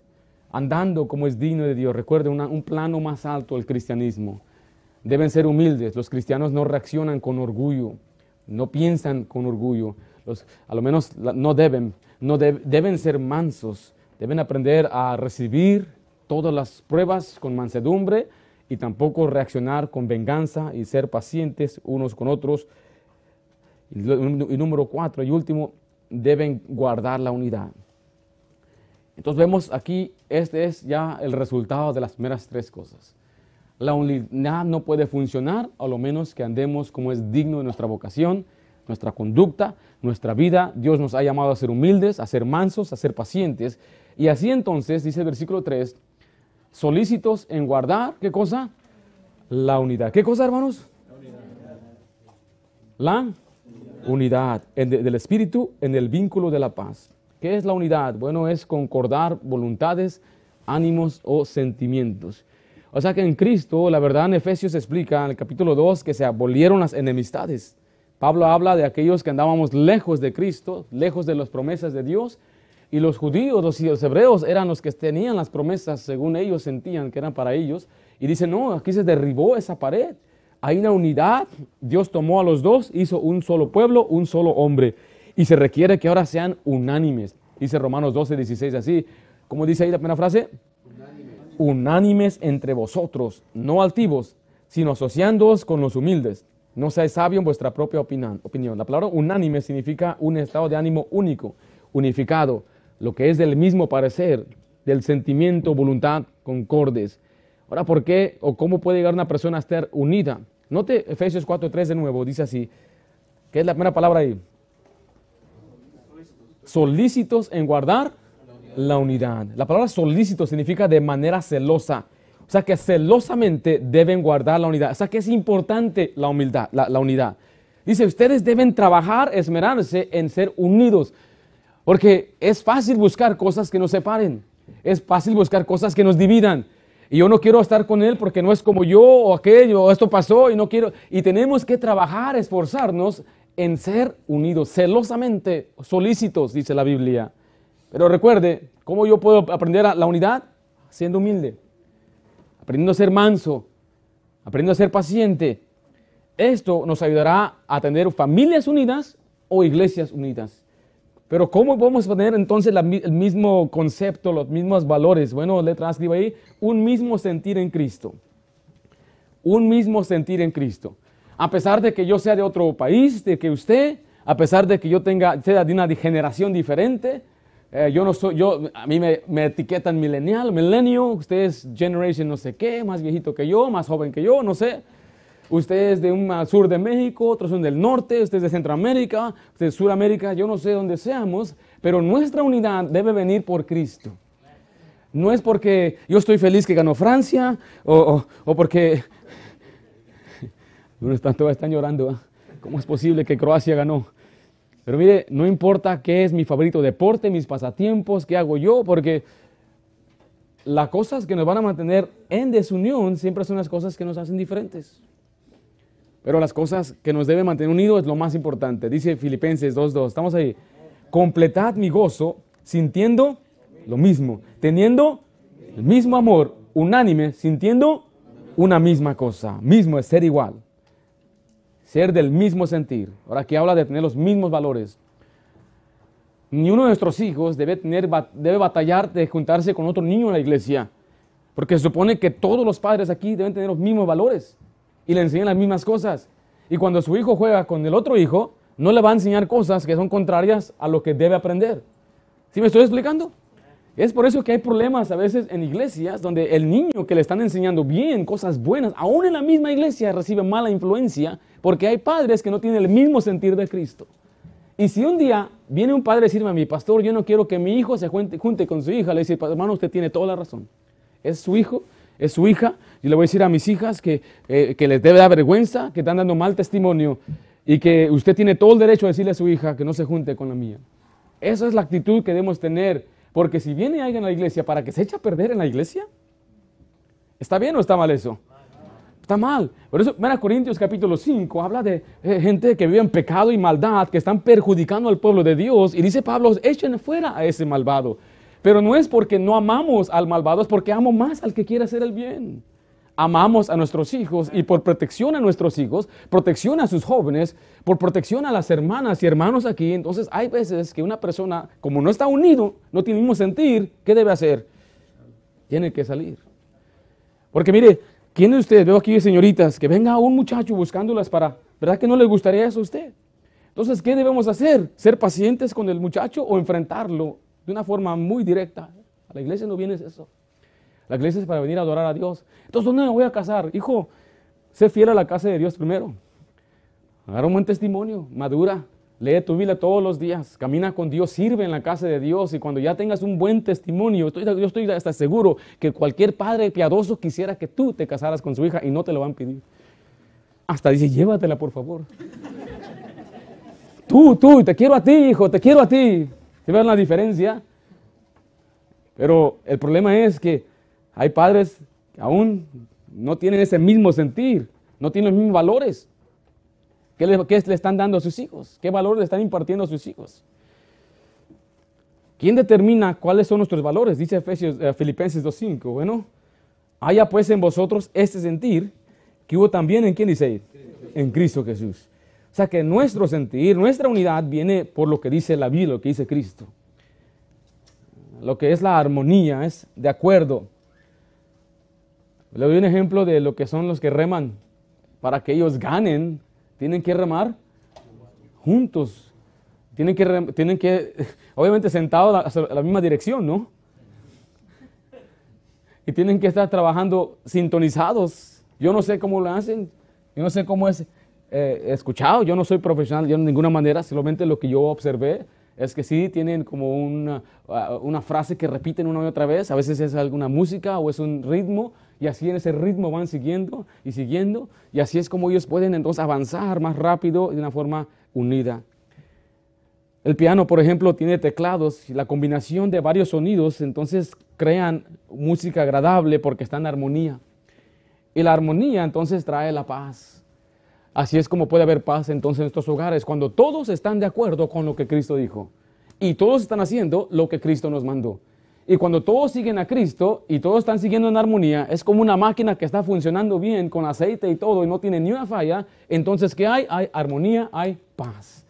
andando como es digno de Dios. Recuerde un plano más alto del cristianismo. Deben ser humildes. Los cristianos no reaccionan con orgullo, no piensan con orgullo. Los, a lo menos no deben, no deben ser mansos, deben aprender a recibir todas las pruebas con mansedumbre y tampoco reaccionar con venganza y ser pacientes unos con otros. Y, y número cuatro y último, deben guardar la unidad. Entonces vemos aquí, este es ya el resultado de las primeras tres cosas. La unidad no puede funcionar a lo menos que andemos como es digno de nuestra vocación, nuestra conducta, nuestra vida. Dios nos ha llamado a ser humildes, a ser mansos, a ser pacientes. Y así entonces, dice el versículo 3, solícitos en guardar, ¿qué cosa? La unidad. ¿Qué cosa, hermanos? La unidad, del Espíritu en el vínculo de la paz. ¿Qué es la unidad? Bueno, es concordar voluntades, ánimos o sentimientos. O sea que en Cristo, la verdad en Efesios explica en el capítulo 2 que se abolieron las enemistades. Pablo habla de aquellos que andábamos lejos de Cristo, lejos de las promesas de Dios, y los judíos, los, los hebreos eran los que tenían las promesas según ellos sentían que eran para ellos. Y dice, no, aquí se derribó esa pared. Hay una unidad. Dios tomó a los dos, hizo un solo pueblo, un solo hombre. Y se requiere que ahora sean unánimes. Dice Romanos 12, 16 así. ¿Cómo dice ahí la primera frase? unánimes entre vosotros, no altivos, sino asociándoos con los humildes. No seáis sabios en vuestra propia opinión. La palabra unánime significa un estado de ánimo único, unificado, lo que es del mismo parecer, del sentimiento, voluntad, concordes. Ahora, ¿por qué o cómo puede llegar una persona a estar unida? Note Efesios 4.3 de nuevo, dice así. ¿Qué es la primera palabra ahí? Solícitos en guardar la unidad. La palabra solícito significa de manera celosa. Sea que celosamente deben guardar la unidad. O sea que es importante la humildad, la, unidad. Dice, ustedes deben trabajar, esmerarse en ser unidos. Porque es fácil buscar cosas que nos separen. Es fácil buscar cosas que nos dividan. Y yo no quiero estar con él porque no es como yo o aquello, o esto pasó y no quiero. Y tenemos que trabajar, esforzarnos en ser unidos, celosamente solícitos, dice la Biblia. Pero recuerde, ¿cómo yo puedo aprender la unidad? Siendo humilde, aprendiendo a ser manso, aprendiendo a ser paciente. Esto nos ayudará a tener familias unidas o iglesias unidas. Pero ¿cómo podemos tener entonces el mismo concepto, los mismos valores? Bueno, letra escriba ahí, un mismo sentir en Cristo. Un mismo sentir en Cristo. A pesar de que yo sea de otro país, de que usted, a pesar de que yo tenga, sea de una generación diferente, eh, yo no soy, yo, a mí me, me etiquetan millennial, milenio, usted es generation no sé qué, más viejito que yo, más joven que yo, no sé. usted es de un sur de México, otros son del norte, usted es de Centroamérica, usted es de Sudamérica, yo no sé dónde seamos, pero nuestra unidad debe venir por Cristo. No es porque yo estoy feliz que ganó Francia o, porque... No están, todos están llorando. ¿ah? ¿Cómo es posible que Croacia ganó? Pero mire, no importa qué es mi favorito deporte, mis pasatiempos, qué hago yo, porque las cosas que nos van a mantener en desunión siempre son las cosas que nos hacen diferentes. Pero las cosas que nos deben mantener unidos es lo más importante. Dice Filipenses 2.2, estamos ahí. Completad mi gozo sintiendo lo mismo, teniendo el mismo amor, unánime, sintiendo una misma cosa. Mismo es ser igual, ser del mismo sentir. Ahora que habla de tener los mismos valores. Ni uno de nuestros hijos debe, tener, debe batallar de juntarse con otro niño en la iglesia, porque se supone que todos los padres aquí deben tener los mismos valores y le enseñan las mismas cosas. Y cuando su hijo juega con el otro hijo, no le va a enseñar cosas que son contrarias a lo que debe aprender. ¿Sí me estoy explicando? Es por eso que hay problemas a veces en iglesias donde el niño que le están enseñando bien cosas buenas, aún en la misma iglesia recibe mala influencia porque hay padres que no tienen el mismo sentir de Cristo. Y si un día viene un padre a decirme a mi pastor, yo no quiero que mi hijo se junte, con su hija, le dice, hermano, usted tiene toda la razón. Es su hijo, es su hija. Yo le voy a decir a mis hijas que, eh, que les debe dar vergüenza, que están dando mal testimonio y que usted tiene todo el derecho a decirle a su hija que no se junte con la mía. Esa es la actitud que debemos tener porque si viene alguien a la iglesia para que se eche a perder en la iglesia, ¿está bien o está mal eso? Está mal. Por eso, mira Corintios capítulo 5, habla de eh, gente que vive en pecado y maldad, que están perjudicando al pueblo de Dios. Y dice Pablo, echen fuera a ese malvado. Pero no es porque no amamos al malvado, es porque amo más al que quiere hacer el bien amamos a nuestros hijos y por protección a nuestros hijos, protección a sus jóvenes, por protección a las hermanas y hermanos aquí, entonces hay veces que una persona, como no está unido, no tiene mismo sentir, ¿qué debe hacer? Tiene que salir. Porque mire, ¿quién de ustedes, veo aquí señoritas, que venga un muchacho buscándolas para, ¿verdad que no le gustaría eso a usted? Entonces, ¿qué debemos hacer? ¿Ser pacientes con el muchacho o enfrentarlo de una forma muy directa? A la iglesia no viene eso. La iglesia es para venir a adorar a Dios. Entonces, ¿dónde me voy a casar? Hijo, sé fiel a la casa de Dios primero. Agarra un buen testimonio, madura, lee tu Biblia todos los días, camina con Dios, sirve en la casa de Dios y cuando ya tengas un buen testimonio, yo estoy hasta seguro que cualquier padre piadoso quisiera que tú te casaras con su hija y no te lo van a pedir. Hasta dice, llévatela por favor. tú, tú, te quiero a ti, hijo, te quiero a ti. ¿Se ven la diferencia? Pero el problema es que hay padres que aún no tienen ese mismo sentir, no tienen los mismos valores. ¿Qué le, están dando a sus hijos? ¿Qué valores le están impartiendo a sus hijos? ¿Quién determina cuáles son nuestros valores? Dice Efesios, eh, Filipenses 2.5. Bueno, haya pues en vosotros este sentir que hubo también en quién dice En Cristo Jesús. O sea que nuestro sentir, nuestra unidad viene por lo que dice la Biblia, lo que dice Cristo. Lo que es la armonía es de acuerdo le doy un ejemplo de lo que son los que reman. Para que ellos ganen, tienen que remar juntos. Tienen que, tienen que obviamente sentados a la, misma dirección, ¿no? Y tienen que estar trabajando sintonizados. Yo no sé cómo lo hacen. Yo no sé cómo es eh, escuchado. Yo no soy profesional, yo de ninguna manera. Solamente lo que yo observé es que sí tienen como una, una frase que repiten una y otra vez. A veces es alguna música o es un ritmo y así en ese ritmo van siguiendo y siguiendo y así es como ellos pueden entonces avanzar más rápido de una forma unida. El piano, por ejemplo, tiene teclados y la combinación de varios sonidos entonces crean música agradable porque está en armonía. Y la armonía entonces trae la paz. Así es como puede haber paz entonces en estos hogares cuando todos están de acuerdo con lo que Cristo dijo y todos están haciendo lo que Cristo nos mandó. Y cuando todos siguen a Cristo y todos están siguiendo en armonía, es como una máquina que está funcionando bien con aceite y todo y no tiene ni una falla. Entonces, ¿qué hay? Hay armonía, hay paz.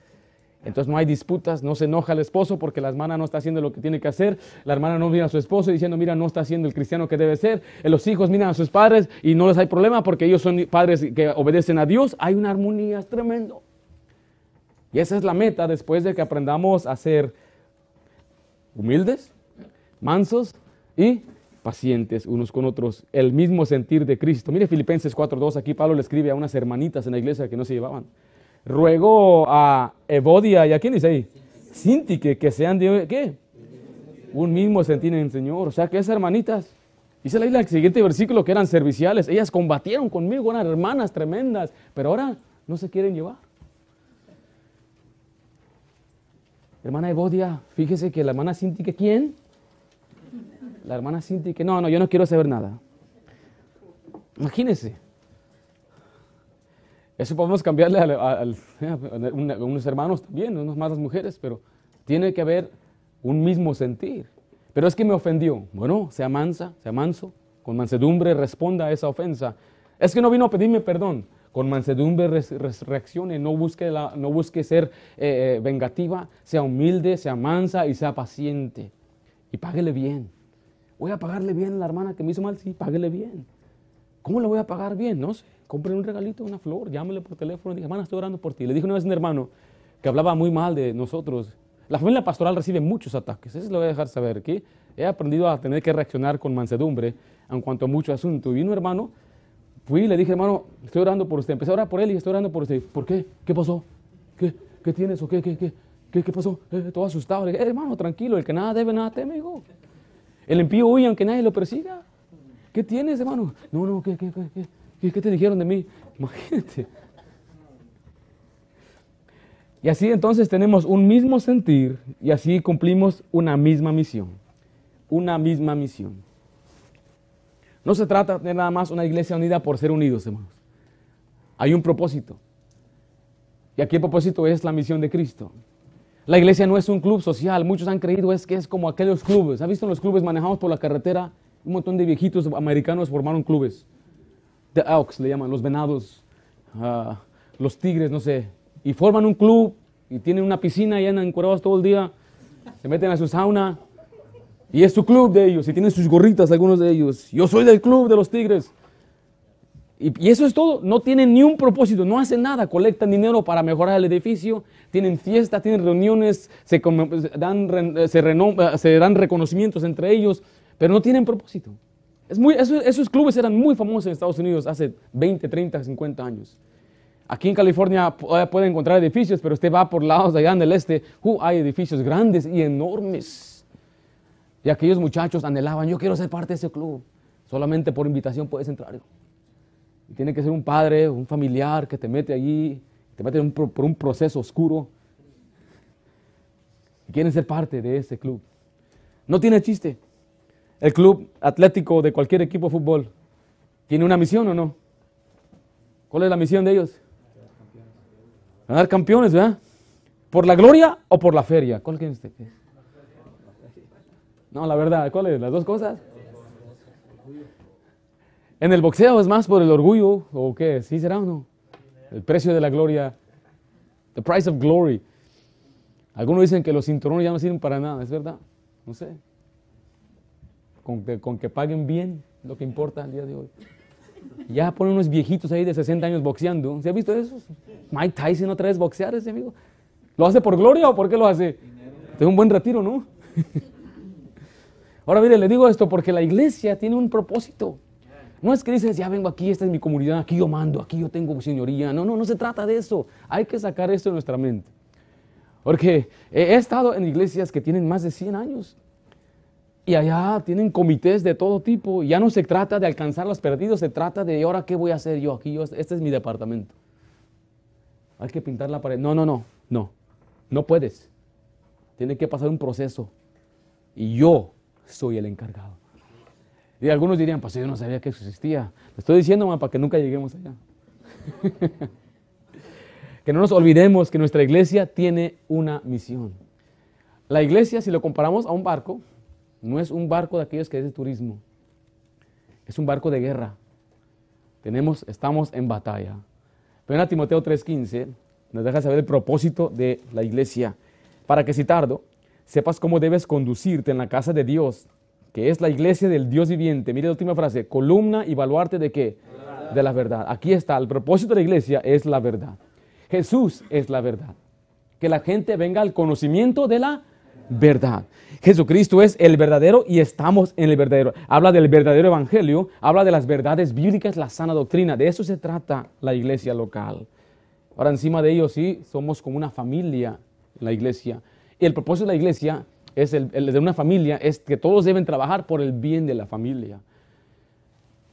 Entonces no hay disputas, no se enoja el esposo porque la hermana no está haciendo lo que tiene que hacer. La hermana no mira a su esposo diciendo, mira, no está haciendo el cristiano que debe ser. Los hijos miran a sus padres y no les hay problema porque ellos son padres que obedecen a Dios. Hay una armonía, es tremendo. Y esa es la meta después de que aprendamos a ser humildes, mansos y pacientes unos con otros, el mismo sentir de Cristo. Mire Filipenses 4.2, aquí Pablo le escribe a unas hermanitas en la iglesia que no se llevaban. Ruego a Evodia y a quién dice ahí, Sintique, que sean de, ¿qué? Un mismo sentir en el Señor. O sea que esas hermanitas, dice la el siguiente versículo que eran serviciales, ellas combatieron conmigo, eran hermanas tremendas, pero ahora no se quieren llevar. Hermana Evodia, fíjese que la hermana Sintique, ¿quién? La hermana Cintia que no, no, yo no quiero saber nada. Imagínense. Eso podemos cambiarle a, unos hermanos también, unos más las mujeres, pero tiene que haber un mismo sentir. Pero es que me ofendió. Bueno, sea mansa, sea manso, con mansedumbre responda a esa ofensa. Es que no vino a pedirme perdón. Con mansedumbre reaccione, no busque, no busque ser eh, eh, vengativa, sea humilde, sea mansa y sea paciente. Y páguele bien. Voy a pagarle bien a la hermana que me hizo mal, sí, páguele bien. ¿Cómo le voy a pagar bien? No sé, compre un regalito, una flor, llámele por teléfono diga, hermana, estoy orando por ti. Le dije una vez a un hermano que hablaba muy mal de nosotros. La familia pastoral recibe muchos ataques, eso lo voy a dejar saber, que he aprendido a tener que reaccionar con mansedumbre en cuanto a muchos asuntos. Y un hermano, fui y le dije, hermano, estoy orando por usted. Empecé a orar por él y estoy orando por usted. ¿Por qué? ¿Qué pasó? ¿Qué, qué tienes o qué, qué, qué, qué, pasó? Eh, todo asustado. Le dije, eh, hermano, tranquilo, el que nada debe, nada teme, hijo. El impío huye aunque nadie lo persiga. ¿Qué tienes, hermano? No, no, ¿qué, qué, qué, qué te dijeron de mí? Imagínate. Y así entonces tenemos un mismo sentir y así cumplimos una misma misión. Una misma misión. No se trata de nada más una iglesia unida por ser unidos, hermanos. Hay un propósito. Y aquí el propósito es la misión de Cristo. La iglesia no es un club social. Muchos han creído es que es como aquellos clubes. ¿Ha visto los clubes manejados por la carretera? Un montón de viejitos americanos formaron clubes. The Elks le llaman, los venados, ah, los tigres, no sé. Y forman un club y tienen una piscina y andan encuerados todo el día. Se meten a su sauna. Y es su club de ellos. Y tienen sus gorritas algunos de ellos. Yo soy del club de los tigres. Y, eso es todo. No tienen ni un propósito, no hacen nada. Colectan dinero para mejorar el edificio, tienen fiestas, tienen reuniones, se, dan, se, dan reconocimientos entre ellos, pero no tienen propósito. Es muy, esos, clubes eran muy famosos en Estados Unidos hace 20, 30, 50 años. Aquí en California puede encontrar edificios, pero usted va por lados de allá en el este, uh, hay edificios grandes y enormes. Y aquellos muchachos anhelaban, yo quiero ser parte de ese club. Solamente por invitación puedes entrar tiene que ser un padre, un familiar que te mete allí, te mete por un proceso oscuro. Y quieren ser parte de ese club. No tiene chiste. El club atlético de cualquier equipo de fútbol tiene una misión o no. ¿Cuál es la misión de ellos? Ganar campeones, ¿verdad? ¿Por la gloria o por la feria? ¿Cuál es usted? No, la verdad, ¿cuál es? ¿Las dos cosas? En el boxeo es más por el orgullo, ¿o qué? ¿Sí será o no? El precio de la gloria. The price of glory. Algunos dicen que los cinturones ya no sirven para nada, ¿es verdad? No sé. Con que, paguen bien, lo que importa el día de hoy. Ya ponen unos viejitos ahí de 60 años boxeando. ¿Se ha visto eso? Mike Tyson otra vez boxear ese amigo. ¿Lo hace por gloria o por qué lo hace? Es un buen retiro, ¿no? Ahora mire, le digo esto porque la iglesia tiene un propósito. No es que dices, ya vengo aquí, esta es mi comunidad, aquí yo mando, aquí yo tengo señoría. No, no, no se trata de eso. Hay que sacar esto de nuestra mente. Porque he estado en iglesias que tienen más de 100 años y allá tienen comités de todo tipo. Ya no se trata de alcanzar los perdidos, se trata de ahora qué voy a hacer yo aquí. este es mi departamento. Hay que pintar la pared. No, no, no, no. No puedes. Tiene que pasar un proceso. Y yo soy el encargado. Y algunos dirían, pues yo no sabía que existía. Le estoy diciendo, para que nunca lleguemos allá. que no nos olvidemos que nuestra iglesia tiene una misión. La iglesia, si lo comparamos a un barco, no es un barco de aquellos que es de turismo. Es un barco de guerra. Tenemos, estamos en batalla. Ven a Timoteo 3:15, nos deja saber el propósito de la iglesia. Para que si tardo, sepas cómo debes conducirte en la casa de Dios que es la iglesia del Dios viviente. Mire la última frase, columna y baluarte de qué? De la verdad. Aquí está, el propósito de la iglesia es la verdad. Jesús es la verdad. Que la gente venga al conocimiento de la verdad. Jesucristo es el verdadero y estamos en el verdadero. Habla del verdadero evangelio, habla de las verdades bíblicas, la sana doctrina. De eso se trata la iglesia local. Ahora encima de ello sí, somos como una familia en la iglesia. Y el propósito de la iglesia es el, de una familia es que todos deben trabajar por el bien de la familia.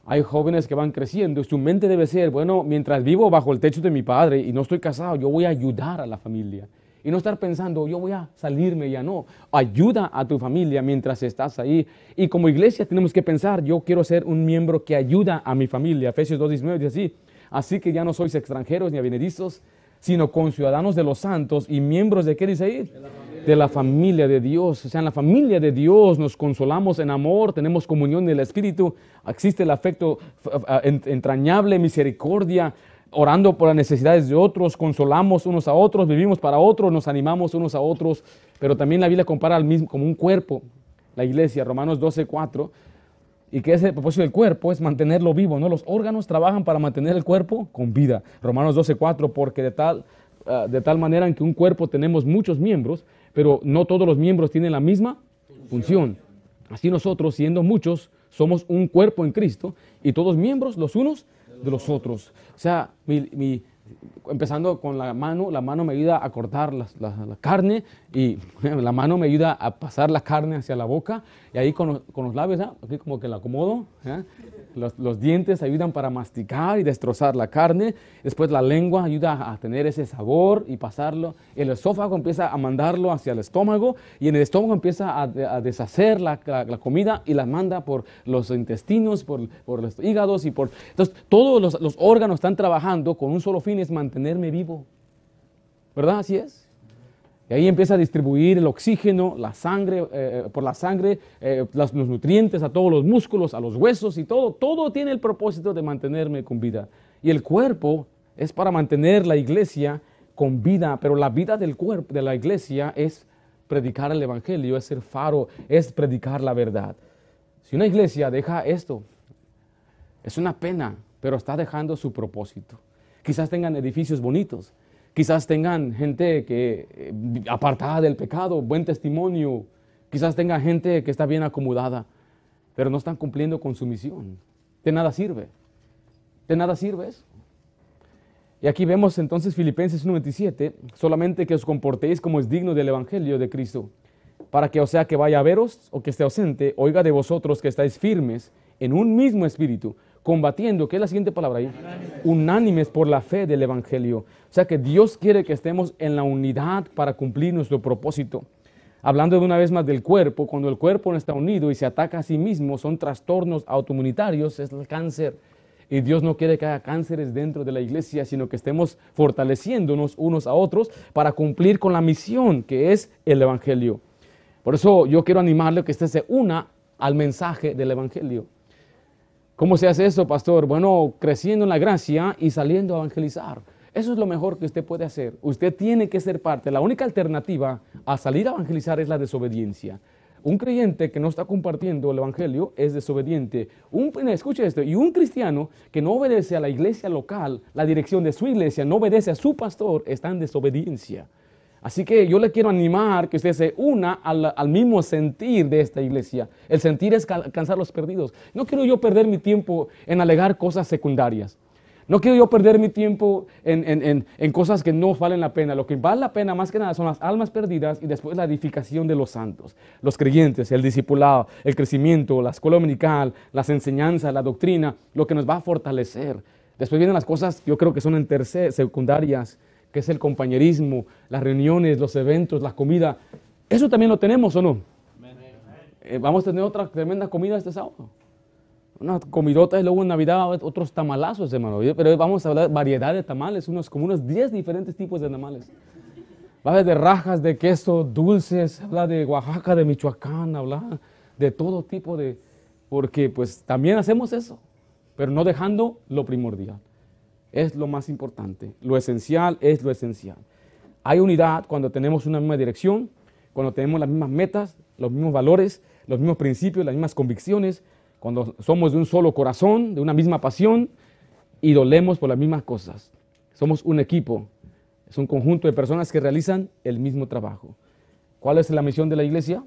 Hay jóvenes que van creciendo y su mente debe ser, bueno, mientras vivo bajo el techo de mi padre y no estoy casado, yo voy a ayudar a la familia. Y no estar pensando, yo voy a salirme, ya no. Ayuda a tu familia mientras estás ahí. Y como iglesia tenemos que pensar, yo quiero ser un miembro que ayuda a mi familia. Efesios 2.19 dice así, así que ya no sois extranjeros ni avenedizos, sino conciudadanos de los santos y miembros de qué dice ahí? De la familia de Dios. O sea, en la familia de Dios nos consolamos en amor, tenemos comunión del Espíritu, existe el afecto entrañable, misericordia, orando por las necesidades de otros, consolamos unos a otros, vivimos para otros, nos animamos unos a otros, pero también la Biblia compara al mismo como un cuerpo, la iglesia, Romanos 12, 4, y que ese propósito del cuerpo es mantenerlo vivo, ¿no? Los órganos trabajan para mantener el cuerpo con vida. Romanos 12, 4, porque de tal, ah, de tal manera en que un cuerpo tenemos muchos miembros, pero no todos los miembros tienen la misma función. Así nosotros, siendo muchos, somos un cuerpo en Cristo y todos miembros los unos de los otros. O sea, mi, empezando con la mano, la mano me ayuda a cortar la, carne y la mano me ayuda a pasar la carne hacia la boca y ahí con, los labios, ¿ah? aquí como que la acomodo, ¿eh? Los, dientes ayudan para masticar y destrozar la carne. Después la lengua ayuda a tener ese sabor y pasarlo. El esófago empieza a mandarlo hacia el estómago y en el estómago empieza a, deshacer la, comida y la manda por los intestinos, por, los hígados y por... Entonces todos los, los órganos están trabajando con un solo fin, es mantenerme vivo. ¿Verdad? Así es. Y ahí empieza a distribuir el oxígeno, la sangre, eh, eh, por la sangre, eh, los, nutrientes a todos los músculos, a los huesos y todo. Todo tiene el propósito de mantenerme con vida. Y el cuerpo es para mantener la iglesia con vida, pero la vida del cuerpo, de la iglesia, es predicar el evangelio, es ser faro, es predicar la verdad. Si una iglesia deja esto, es una pena, pero está dejando su propósito. Quizás tengan edificios bonitos, Quizás tengan gente que eh, apartada del pecado, buen testimonio. Quizás tenga gente que está bien acomodada, pero no están cumpliendo con su misión. De nada sirve. De nada sirve eso. Y aquí vemos entonces Filipenses 1.27, solamente que os comportéis como es digno del Evangelio de Cristo, para que o sea que vaya a veros o que esté ausente, oiga de vosotros que estáis firmes en un mismo espíritu, combatiendo, ¿qué es la siguiente palabra ahí? Unánimes por la fe del Evangelio. O sea que Dios quiere que estemos en la unidad para cumplir nuestro propósito. Hablando de una vez más del cuerpo, cuando el cuerpo no está unido y se ataca a sí mismo, son trastornos autoinmunitarios, es el cáncer. Y Dios no quiere que haya cánceres dentro de la iglesia, sino que estemos fortaleciéndonos unos a otros para cumplir con la misión que es el Evangelio. Por eso yo quiero animarle a que usted se una al mensaje del Evangelio. ¿Cómo se hace eso, pastor? Bueno, creciendo en la gracia y saliendo a evangelizar. Eso es lo mejor que usted puede hacer. Usted tiene que ser parte. La única alternativa a salir a evangelizar es la desobediencia. Un creyente que no está compartiendo el evangelio es desobediente. Un, escuche esto, y un cristiano que no obedece a la iglesia local, la dirección de su iglesia, no obedece a su pastor, está en desobediencia. Así que yo le quiero animar que usted se una al, mismo sentir de esta iglesia. El sentir es alcanzar los perdidos. No quiero yo perder mi tiempo en alegar cosas secundarias. No quiero yo perder mi tiempo en, en, cosas que no valen la pena. Lo que vale la pena más que nada son las almas perdidas y después la edificación de los santos, los creyentes, el discipulado, el crecimiento, la escuela dominical, las enseñanzas, la doctrina, lo que nos va a fortalecer. Después vienen las cosas, yo creo que son en tercer, secundarias, que es el compañerismo, las reuniones, los eventos, la comida. ¿Eso también lo tenemos o no? Eh, vamos a tener otra tremenda comida este sábado. Una comidota y luego en Navidad otros tamalazos, hermano. Pero vamos a hablar de variedad de tamales, unos, como unos 10 diferentes tipos de tamales. Va a haber de rajas, de queso, dulces, habla de Oaxaca, de Michoacán, habla de todo tipo de... Porque pues también hacemos eso, pero no dejando lo primordial es lo más importante. Lo esencial es lo esencial. Hay unidad cuando tenemos una misma dirección, cuando tenemos las mismas metas, los mismos valores, los mismos principios, las mismas convicciones, cuando somos de un solo corazón, de una misma pasión y dolemos por las mismas cosas. Somos un equipo, es un conjunto de personas que realizan el mismo trabajo. ¿Cuál es la misión de la iglesia?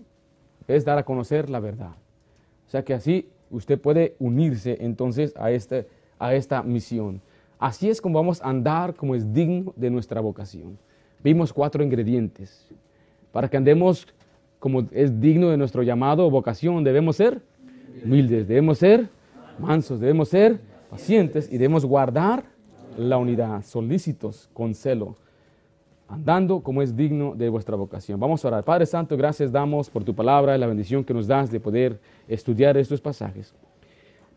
Es dar a conocer la verdad. O sea que así usted puede unirse entonces a, este, a esta misión. Así es como vamos a andar como es digno de nuestra vocación. Vimos cuatro ingredientes. Para que andemos como es digno de nuestro llamado o vocación, debemos ser humildes, debemos ser mansos, debemos ser pacientes y debemos guardar la unidad, solícitos con celo, andando como es digno de vuestra vocación. Vamos a orar. Padre Santo, gracias damos por tu palabra y la bendición que nos das de poder estudiar estos pasajes.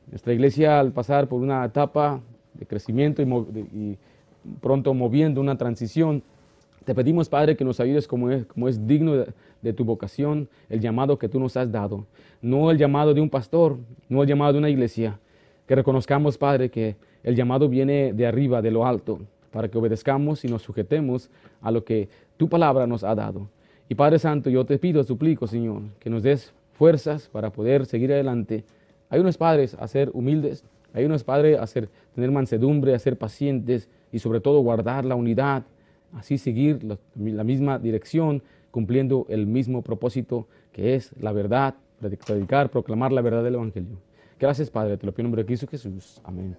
Nuestra iglesia al pasar por una etapa de crecimiento y, pronto moviendo una transición, te pedimos, Padre, que nos ayudes como es, como es digno de, tu vocación, el llamado que tú nos has dado. No el llamado de un pastor, no el llamado de una iglesia. Que reconozcamos, Padre, que el llamado viene de arriba, de lo alto, para que obedezcamos y nos sujetemos a lo que tu palabra nos ha dado. Y Padre Santo, yo te pido, suplico, Señor, que nos des fuerzas para poder seguir adelante. Hay unos padres a ser humildes, hay unos padres a ser, tener mansedumbre, a ser pacientes y sobre todo guardar la unidad, así seguir la, la misma dirección, cumpliendo el mismo propósito que es la verdad, predicar, proclamar la verdad del Evangelio. Gracias, Padre, te lo pido en nombre de Cristo Jesús. Amén.